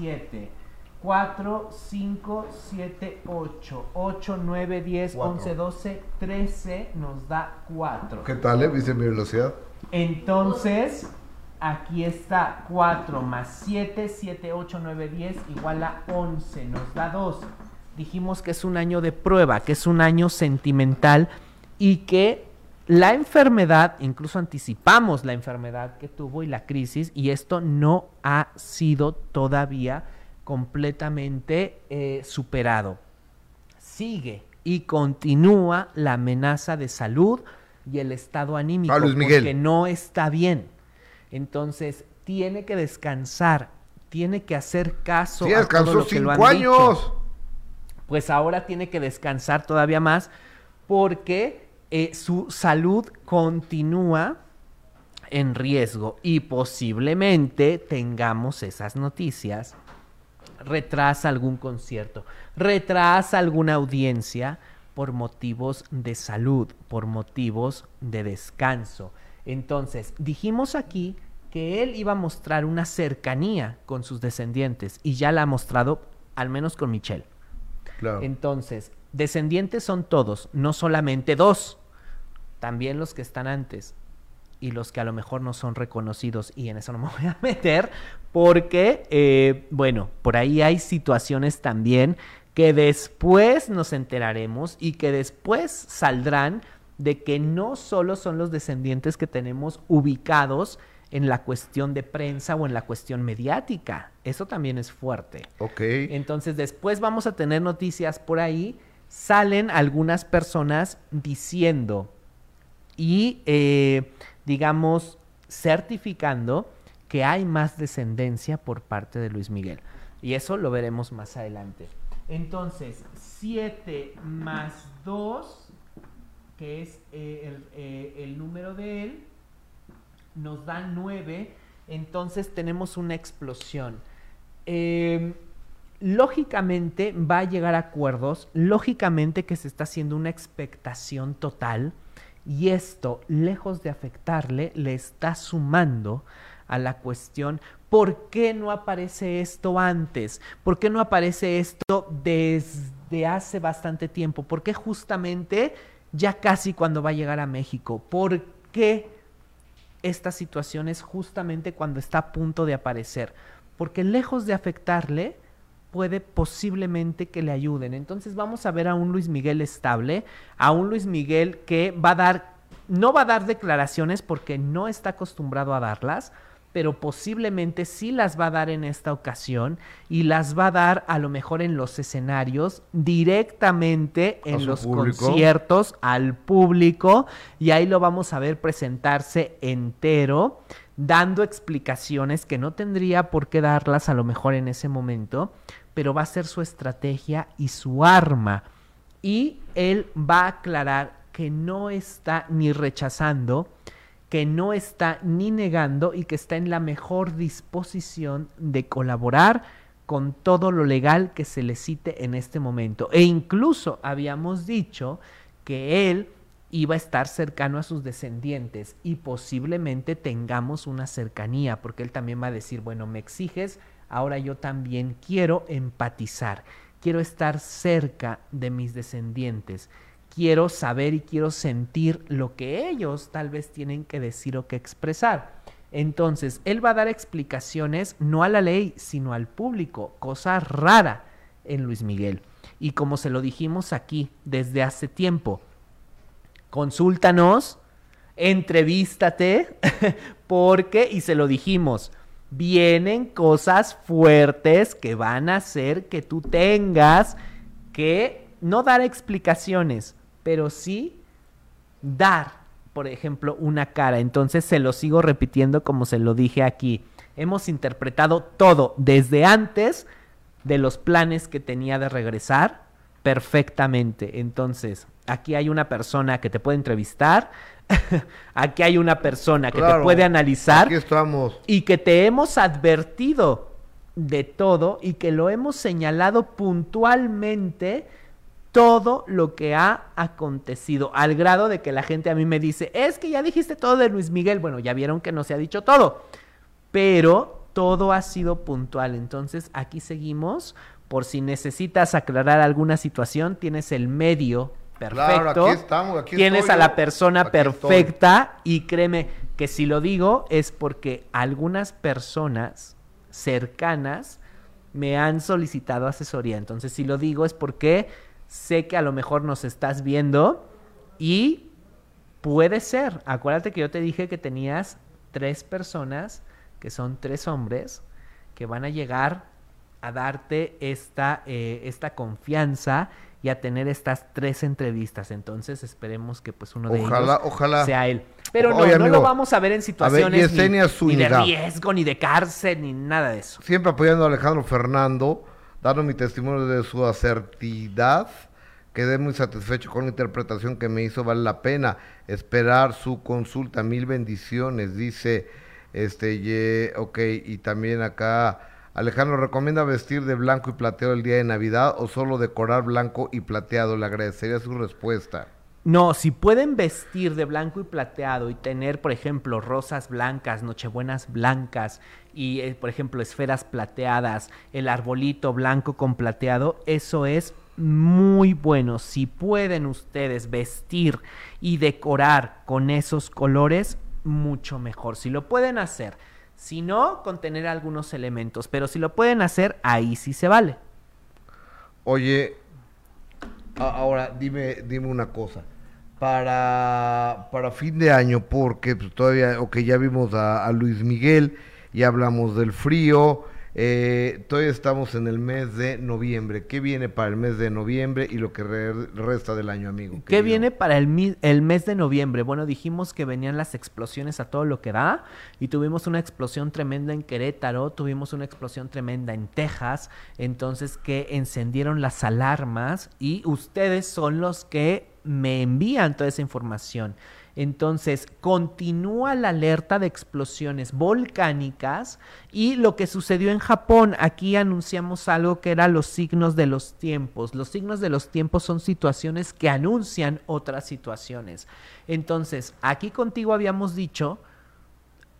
S9: 7. 4, 5, 7, 8, 8, 9, 10, 11, 12, 13 nos da 4.
S1: ¿Qué tal, eh? ¿Viste mi velocidad?
S9: Entonces, aquí está 4 más 7, 7, 8, 9, 10 igual a 11, nos da 2. Dijimos que es un año de prueba, que es un año sentimental y que la enfermedad, incluso anticipamos la enfermedad que tuvo y la crisis, y esto no ha sido todavía completamente eh, superado. Sigue y continúa la amenaza de salud y el estado anímico
S1: ah,
S9: porque no está bien. Entonces tiene que descansar, tiene que hacer caso
S1: a todo lo que lo han años.
S9: Pues ahora tiene que descansar todavía más porque eh, su salud continúa en riesgo y posiblemente tengamos esas noticias retrasa algún concierto, retrasa alguna audiencia por motivos de salud, por motivos de descanso. Entonces, dijimos aquí que él iba a mostrar una cercanía con sus descendientes y ya la ha mostrado al menos con Michelle. Entonces, descendientes son todos, no solamente dos, también los que están antes y los que a lo mejor no son reconocidos y en eso no me voy a meter porque, eh, bueno, por ahí hay situaciones también que después nos enteraremos y que después saldrán de que no solo son los descendientes que tenemos ubicados en la cuestión de prensa o en la cuestión mediática. Eso también es fuerte.
S1: Ok.
S9: Entonces después vamos a tener noticias por ahí. Salen algunas personas diciendo y, eh, digamos, certificando que hay más descendencia por parte de Luis Miguel. Y eso lo veremos más adelante. Entonces, 7 más 2, que es eh, eh, el, número de él, nos da 9. Entonces tenemos una explosión. Em, lógicamente va a llegar a acuerdos, lógicamente que se está haciendo una expectación total y esto, lejos de afectarle, le está sumando a la cuestión, ¿por qué no aparece esto antes? ¿Por qué no aparece esto desde hace bastante tiempo? ¿Por qué justamente ya casi cuando va a llegar a México? ¿Por qué esta situación es justamente cuando está a punto de aparecer? Porque lejos de afectarle, puede posiblemente que le ayuden. Entonces vamos a ver a un Luis Miguel estable, a un Luis Miguel que va a dar, no va a dar declaraciones porque no está acostumbrado a darlas, pero posiblemente sí las va a dar en esta ocasión y las va a dar a lo mejor en los escenarios, directamente en los conciertos, al público, y ahí lo vamos a ver presentarse entero, dando explicaciones que no tendría por qué darlas a lo mejor en ese momento, pero va a ser su estrategia y su arma. Y él va a aclarar que no está ni rechazando, que no está ni negando y que está en la mejor disposición de colaborar con todo lo legal que se le cite en este momento. E incluso habíamos dicho que él iba a estar cercano a sus descendientes y posiblemente tengamos una cercanía, porque él también va a decir, bueno, me exiges, ahora yo también quiero empatizar, quiero estar cerca de mis descendientes quiero saber y quiero sentir lo que ellos tal vez tienen que decir o que expresar. Entonces, él va a dar explicaciones no a la ley, sino al público, cosa rara en Luis Miguel. Y como se lo dijimos aquí desde hace tiempo, consúltanos, entrevístate, porque, y se lo dijimos, vienen cosas fuertes que van a hacer que tú tengas que no dar explicaciones, pero sí dar, por ejemplo, una cara. Entonces se lo sigo repitiendo como se lo dije aquí. Hemos interpretado todo desde antes de los planes que tenía de regresar perfectamente. Entonces, aquí hay una persona que te puede entrevistar, aquí hay una persona que te puede analizar
S1: aquí estamos.
S9: y que te hemos advertido de todo y que lo hemos señalado puntualmente todo lo que ha acontecido, al grado de que la gente a mí me dice, es que ya dijiste todo de Luis Miguel, bueno, ya vieron que no se ha dicho todo, pero todo ha sido puntual, entonces aquí seguimos, por si necesitas aclarar alguna situación, tienes el medio perfecto,
S1: aquí estamos, aquí
S9: tienes a la persona perfecta y créeme que si lo digo es porque algunas personas cercanas me han solicitado asesoría, entonces si lo digo es porque sé que a lo mejor nos estás viendo y puede ser. Acuérdate que yo te dije que tenías tres personas, que son tres hombres, que van a llegar a darte esta, eh, esta confianza y a tener estas tres entrevistas. Entonces esperemos que pues uno de ellos sea él. Pero no, no lo vamos a ver en situaciones ni, ni, de riesgo, ni de cárcel, ni nada de eso.
S1: Siempre apoyando a Alejandro Fernando dando mi testimonio de su asertividad. Quedé muy satisfecho con la interpretación que me hizo, vale la pena esperar su consulta. Mil bendiciones, dice este, ok, y también acá Alejandro recomienda vestir de blanco y plateado el día de Navidad o solo decorar blanco y plateado. Le agradecería su respuesta.
S9: No, si pueden vestir de blanco y plateado y tener, por ejemplo, rosas blancas, nochebuenas blancas y, eh, por ejemplo, esferas plateadas, el arbolito blanco con plateado, eso es muy bueno. Si pueden ustedes vestir y decorar con esos colores, mucho mejor. Si lo pueden hacer, si no, contener algunos elementos, pero si lo pueden hacer, ahí sí se vale.
S1: Oye, ahora dime, dime una cosa. Para, para fin de año, porque pues, todavía, ok, ya vimos a, Luis Miguel, ya hablamos del frío, eh, todavía estamos en el mes de noviembre. ¿Qué viene para el mes de noviembre y lo que resta del año, amigo?
S9: ¿Qué viene para el, el mes de noviembre? Bueno, dijimos que venían las explosiones a todo lo que da y tuvimos una explosión tremenda en Querétaro, tuvimos una explosión tremenda en Texas, entonces que encendieron las alarmas y ustedes son los que me envían toda esa información. Entonces, continúa la alerta de explosiones volcánicas y lo que sucedió en Japón, aquí anunciamos algo que era los signos de los tiempos. Los signos de los tiempos son situaciones que anuncian otras situaciones. Entonces, aquí contigo habíamos dicho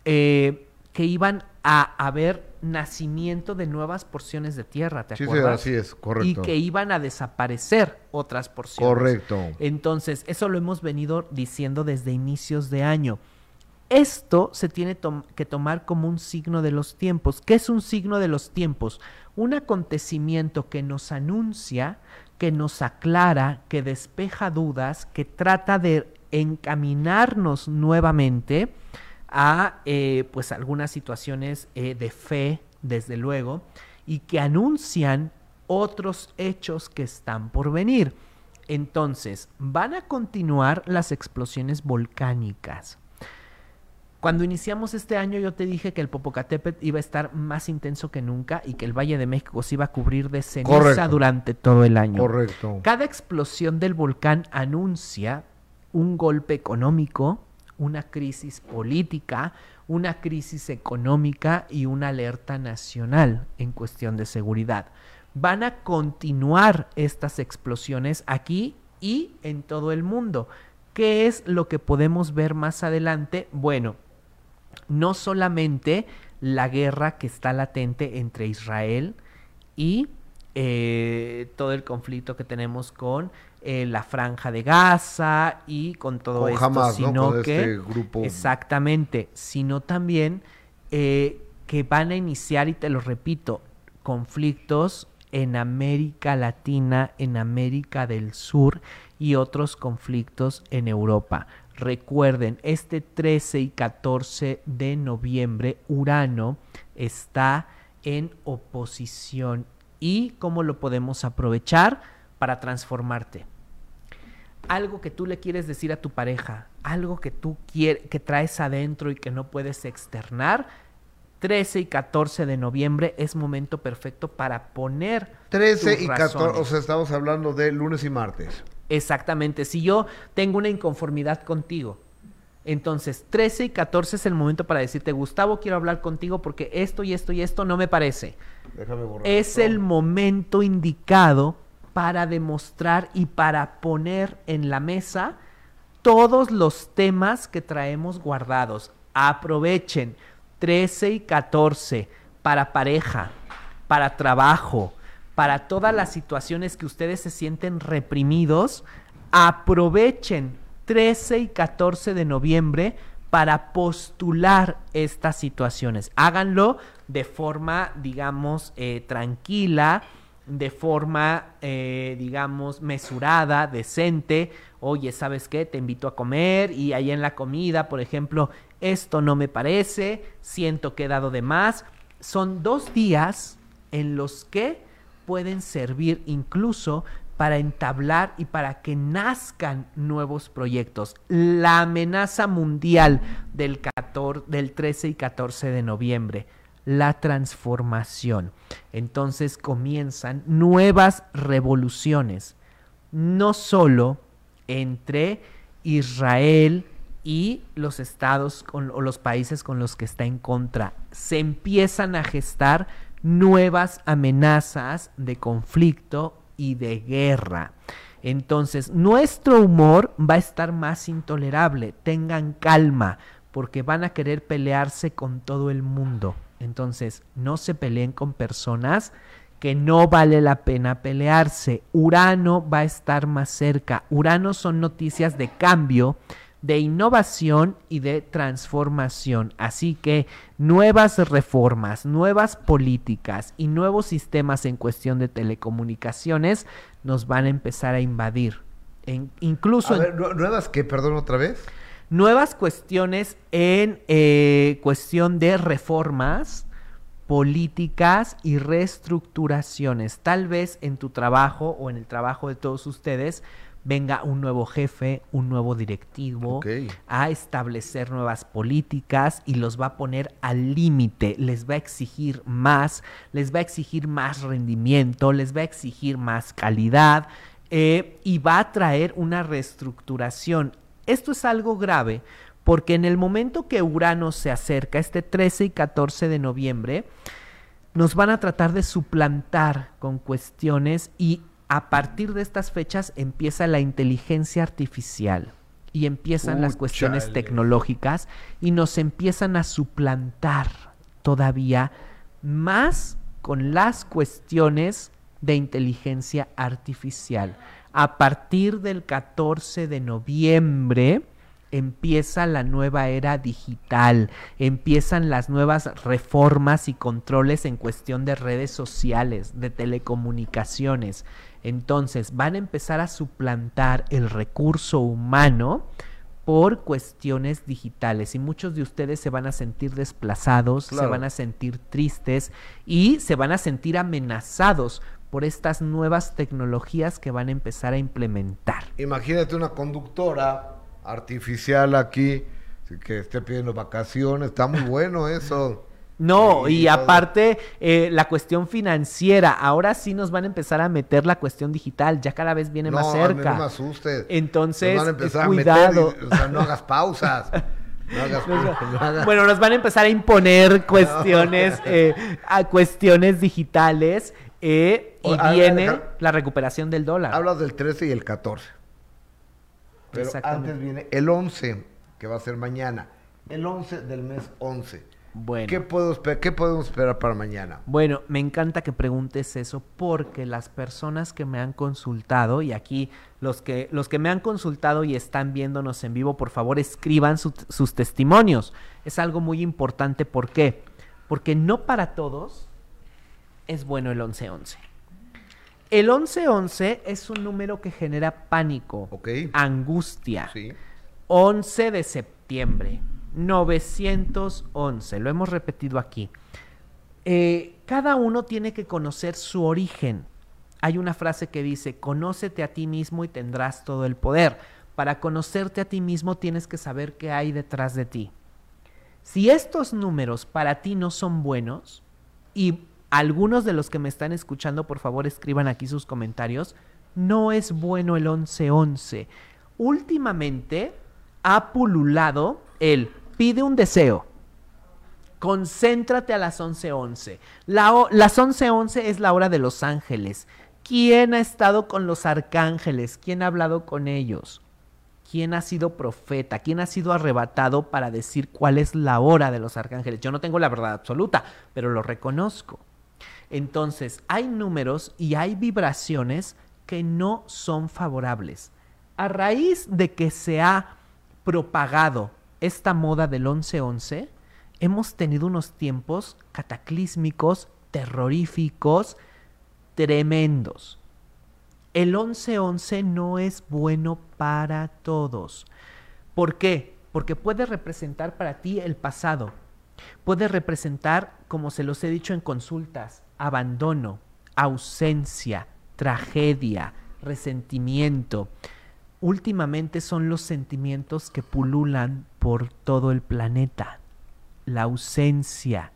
S9: eh, que iban a haber nacimiento de nuevas porciones de tierra, ¿te acuerdas?
S1: Sí, así es, correcto.
S9: Y que iban a desaparecer otras porciones.
S1: Correcto.
S9: Entonces, eso lo hemos venido diciendo desde inicios de año. Esto se tiene que tomar como un signo de los tiempos. ¿Qué es un signo de los tiempos? Un acontecimiento que nos anuncia, que nos aclara, que despeja dudas, que trata de encaminarnos nuevamente a eh, pues algunas situaciones eh, de fe, desde luego, y que anuncian otros hechos que están por venir. Entonces, van a continuar las explosiones volcánicas. Cuando iniciamos este año yo te dije que el Popocatépetl iba a estar más intenso que nunca y que el Valle de México se iba a cubrir de ceniza durante todo el año.
S1: Correcto.
S9: Cada explosión del volcán anuncia un golpe económico, una crisis política, una crisis económica y una alerta nacional en cuestión de seguridad. Van a continuar estas explosiones aquí y en todo el mundo. ¿Qué es lo que podemos ver más adelante? Bueno, no solamente la guerra que está latente entre Israel y eh, todo el conflicto que tenemos con eh, la franja de Gaza y con todo esto, sino que este grupo... exactamente, sino también eh, que van a iniciar y te lo repito, conflictos en América Latina, en América del Sur y otros conflictos en Europa. Recuerden, este 13 y 14 de noviembre Urano está en oposición. Y cómo lo podemos aprovechar para transformarte. Algo que tú le quieres decir a tu pareja, algo que tú quieres, que traes adentro y que no puedes externar, 13 y 14 de noviembre es momento perfecto para poner
S1: 13 y 14, o sea, estamos hablando de lunes y martes.
S9: Exactamente, si yo tengo una inconformidad contigo, entonces 13 y 14 es el momento para decirte, Gustavo, quiero hablar contigo porque esto y esto y esto no me parece. Déjame borrar es el momento indicado para demostrar y para poner en la mesa todos los temas que traemos guardados. Aprovechen 13 y 14 para pareja, para trabajo, para todas las situaciones que ustedes se sienten reprimidos. Aprovechen 13 y 14 de noviembre para postular estas situaciones. Háganlo de forma, digamos, eh, tranquila, de forma, eh, digamos, mesurada, decente. Oye, ¿sabes qué? Te invito a comer y ahí en la comida, por ejemplo, esto no me parece, siento que he dado de más. Son dos días en los que pueden servir incluso para entablar y para que nazcan nuevos proyectos. La amenaza mundial del, 14, del 13 y 14 de noviembre la transformación. Entonces comienzan nuevas revoluciones, no solo entre Israel y los estados o los países con los que está en contra. Se empiezan a gestar nuevas amenazas de conflicto y de guerra. Entonces, nuestro humor va a estar más intolerable. Tengan calma, porque van a querer pelearse con todo el mundo. Entonces, no se peleen con personas que no vale la pena pelearse. Urano va a estar más cerca. Urano son noticias de cambio, de innovación y de transformación. Así que nuevas reformas, nuevas políticas y nuevos sistemas en cuestión de telecomunicaciones nos van a empezar a invadir. En, incluso...
S1: ¿Nuevas qué? Perdón otra vez.
S9: Nuevas cuestiones en eh, cuestión de reformas políticas y reestructuraciones. Tal vez en tu trabajo o en el trabajo de todos ustedes venga un nuevo jefe, un nuevo directivo a establecer nuevas políticas y los va a poner al límite, les va a exigir más, les va a exigir más rendimiento, les va a exigir más calidad eh, y va a traer una reestructuración. Esto es algo grave porque en el momento que Urano se acerca, este 13 y 14 de noviembre, nos van a tratar de suplantar con cuestiones y a partir de estas fechas empieza la inteligencia artificial y empiezan las cuestiones tecnológicas y nos empiezan a suplantar todavía más con las cuestiones de inteligencia artificial. A partir del 14 de noviembre, empieza la nueva era digital, empiezan las nuevas reformas y controles en cuestión de redes sociales, de telecomunicaciones. Entonces van a empezar a suplantar el recurso humano por cuestiones digitales y muchos de ustedes se van a sentir desplazados, se van a sentir tristes y se van a sentir amenazados por estas nuevas tecnologías que van a empezar a implementar.
S1: Imagínate una conductora artificial aquí, que esté pidiendo vacaciones, está muy bueno eso.
S9: No, y, aparte eh, la cuestión financiera, ahora sí nos van a empezar a meter la cuestión digital, ya cada vez viene más cerca.
S1: no me asustes.
S9: Entonces, cuidado.
S1: o sea, no hagas pausas.
S9: Bueno, nos van a empezar a imponer cuestiones, eh, a cuestiones digitales eh, y viene la recuperación del dólar.
S1: Hablas del 13 y el 14. Pero antes viene el 11, que va a ser mañana. El 11 del mes 11. Bueno. ¿Qué, puedo ¿Qué podemos esperar para mañana?
S9: Bueno, me encanta que preguntes eso porque las personas que me han consultado, y aquí los que, los que me han consultado y están viéndonos en vivo, por favor escriban sus testimonios. Es algo muy importante. ¿Por qué? Porque no para todos es bueno el 1111. El 1111 es un número que genera pánico, angustia. 11 de septiembre, 911, lo hemos repetido aquí. Eh, cada uno tiene que conocer su origen. Hay una frase que dice, conócete a ti mismo y tendrás todo el poder. Para conocerte a ti mismo tienes que saber qué hay detrás de ti. Si estos números para ti no son buenos y algunos de los que me están escuchando, por favor, escriban aquí sus comentarios. No es bueno el 1111. Últimamente ha pululado el pide un deseo. Concéntrate a las 11:11. La, las 11:11 es la hora de los ángeles. ¿Quién ha estado con los arcángeles? ¿Quién ha hablado con ellos? ¿Quién ha sido profeta? ¿Quién ha sido arrebatado para decir cuál es la hora de los arcángeles? Yo no tengo la verdad absoluta, pero lo reconozco. Entonces, hay números y hay vibraciones que no son favorables. A raíz de que se ha propagado esta moda del 11-11, hemos tenido unos tiempos cataclísmicos, terroríficos, tremendos. El 11-11 no es bueno para todos. ¿Por qué? Porque puede representar para ti el pasado. Puede representar, como se los he dicho en consultas, abandono, ausencia, tragedia, resentimiento. Últimamente son los sentimientos que pululan por todo el planeta. La ausencia,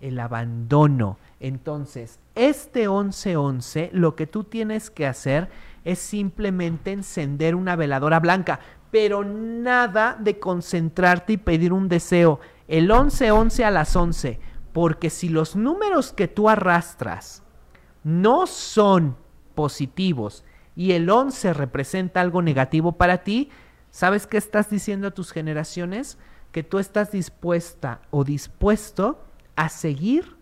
S9: el abandono. Entonces, este 1111, lo que tú tienes que hacer es simplemente encender una veladora blanca, pero nada de concentrarte y pedir un deseo. El 1111 a las 11 porque si los números que tú arrastras no son positivos y el 11 representa algo negativo para ti, ¿sabes qué estás diciendo a tus generaciones? Que tú estás dispuesta o dispuesto a seguir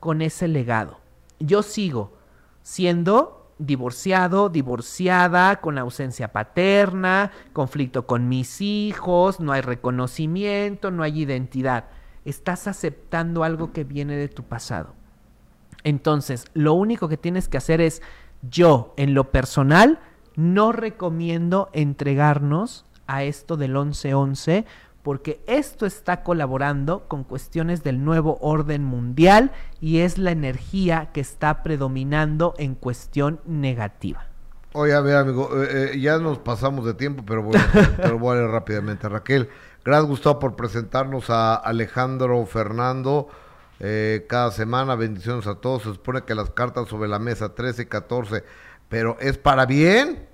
S9: con ese legado. Yo sigo siendo divorciado, divorciada, con ausencia paterna, conflicto con mis hijos, no hay reconocimiento, no hay identidad. Estás aceptando algo que viene de tu pasado. Entonces, lo único que tienes que hacer es, yo, en lo personal, no recomiendo entregarnos a esto del 11-11 porque esto está colaborando con cuestiones del nuevo orden mundial y es la energía que está predominando en cuestión negativa.
S1: Oye, a ver, amigo, eh, eh, ya nos pasamos de tiempo, pero bueno, te lo voy a leer rápidamente. Raquel, gracias Gustavo por presentarnos a Alejandro Fernando eh, cada semana. Bendiciones a todos. Se supone que las cartas sobre la mesa 13 y 14, pero ¿es para bien?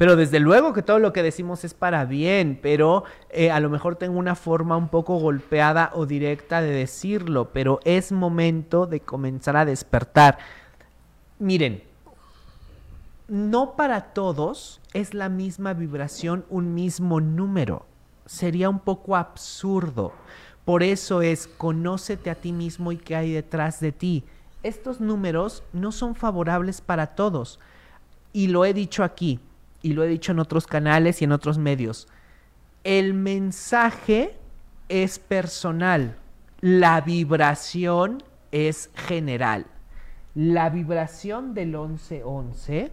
S9: Pero desde luego que todo lo que decimos es para bien, pero eh, a lo mejor tengo una forma un poco golpeada o directa de decirlo, pero es momento de comenzar a despertar. Miren, no para todos es la misma vibración, un mismo número. Sería un poco absurdo. Por eso es, conócete a ti mismo y qué hay detrás de ti. Estos números no son favorables para todos. Y lo he dicho aquí, y lo he dicho en otros canales y en otros medios, el mensaje es personal, la vibración es general. La vibración del 1111,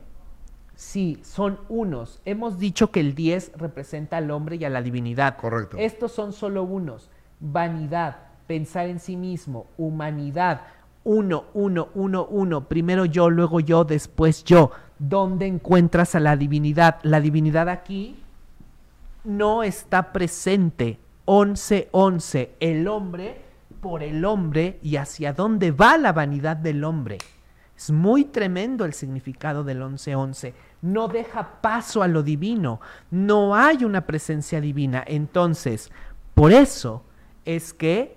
S9: sí, son unos. Hemos dicho que el 10 representa al hombre y a la divinidad.
S1: Correcto.
S9: Estos son solo unos. Vanidad, pensar en sí mismo, humanidad, uno, uno, uno, uno. Primero yo, luego yo, después yo ¿Dónde encuentras a la divinidad? La divinidad aquí no está presente. 11, 11. El hombre por el hombre y hacia dónde va la vanidad del hombre. Es muy tremendo el significado del 11-11. No deja paso a lo divino. No hay una presencia divina. Entonces, por eso es que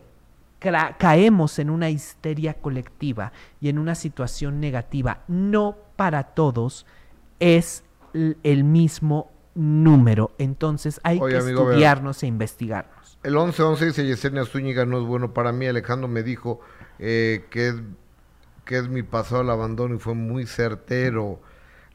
S9: caemos en una histeria colectiva y en una situación negativa. No para todos es el mismo número. Entonces hay que estudiarnos e investigarnos.
S1: El 11-11 dice Yesenia Zúñiga no es bueno para mí. Alejandro me dijo eh, que, es, que es mi pasado al abandono y fue muy certero.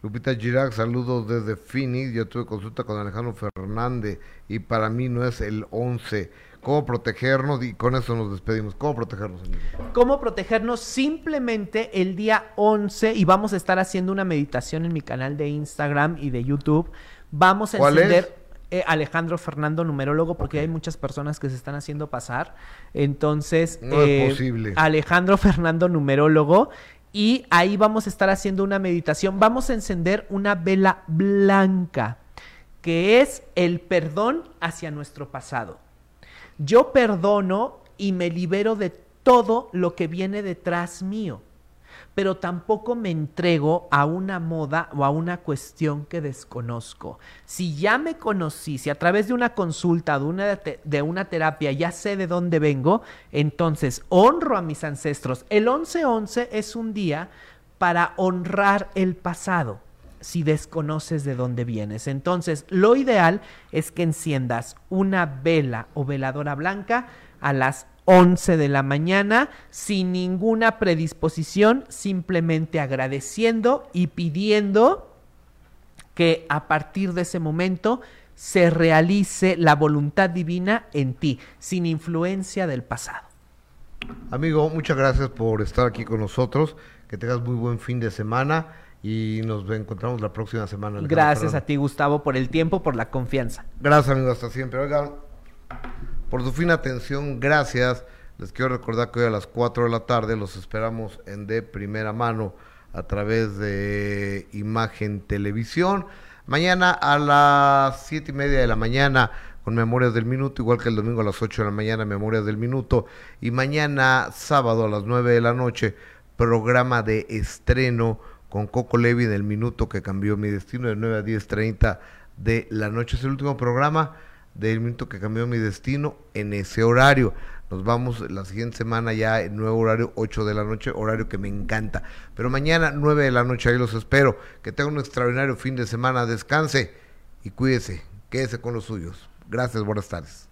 S1: Lupita Girac, saludos desde Phoenix. Yo tuve consulta con Alejandro Fernández y para mí no es el 11 cómo protegernos y con eso nos despedimos. ¿Cómo protegernos?
S9: ¿Cómo protegernos? Simplemente el día 11 y vamos a estar haciendo una meditación en mi canal de Instagram y de YouTube. Vamos a encender eh, Alejandro Fernando numerólogo porque hay muchas personas que se están haciendo pasar. Entonces,
S1: no es eh, posible.
S9: Alejandro Fernando numerólogo y ahí vamos a estar haciendo una meditación. Vamos a encender una vela blanca que es el perdón hacia nuestro pasado. Yo perdono y me libero de todo lo que viene detrás mío, pero tampoco me entrego a una moda o a una cuestión que desconozco. Si ya me conocí, si a través de una consulta, de una, de una terapia ya sé de dónde vengo, entonces honro a mis ancestros. El 11-11 es un día para honrar el pasado si desconoces de dónde vienes. Entonces, lo ideal es que enciendas una vela o veladora blanca a las 11 de la mañana sin ninguna predisposición, simplemente agradeciendo y pidiendo que a partir de ese momento se realice la voluntad divina en ti, sin influencia del pasado.
S1: Amigo, muchas gracias por estar aquí con nosotros. Que tengas muy buen fin de semana y nos encontramos la próxima semana.
S9: Gracias a ti, Gustavo, por el tiempo, por la confianza.
S1: Gracias, amigo, hasta siempre. Oigan, por su fina atención, gracias. Les quiero recordar que hoy a las 4 de la tarde los esperamos en de primera mano a través de Imagen Televisión. Mañana a las siete y media de la mañana con Memorias del Minuto, igual que el domingo a las 8 de la mañana, Memorias del Minuto. Y mañana sábado a las 9 de la noche, programa de estreno con Coco Levi del minuto que cambió mi destino de 9 a 10.30 de la noche. Es el último programa del minuto que cambió mi destino en ese horario. Nos vamos la siguiente semana ya en nuevo horario, 8 de la noche, horario que me encanta. Pero mañana, 9 de la noche, ahí los espero. Que tengan un extraordinario fin de semana, descanse y cuídese, quédese con los suyos. Gracias, buenas tardes.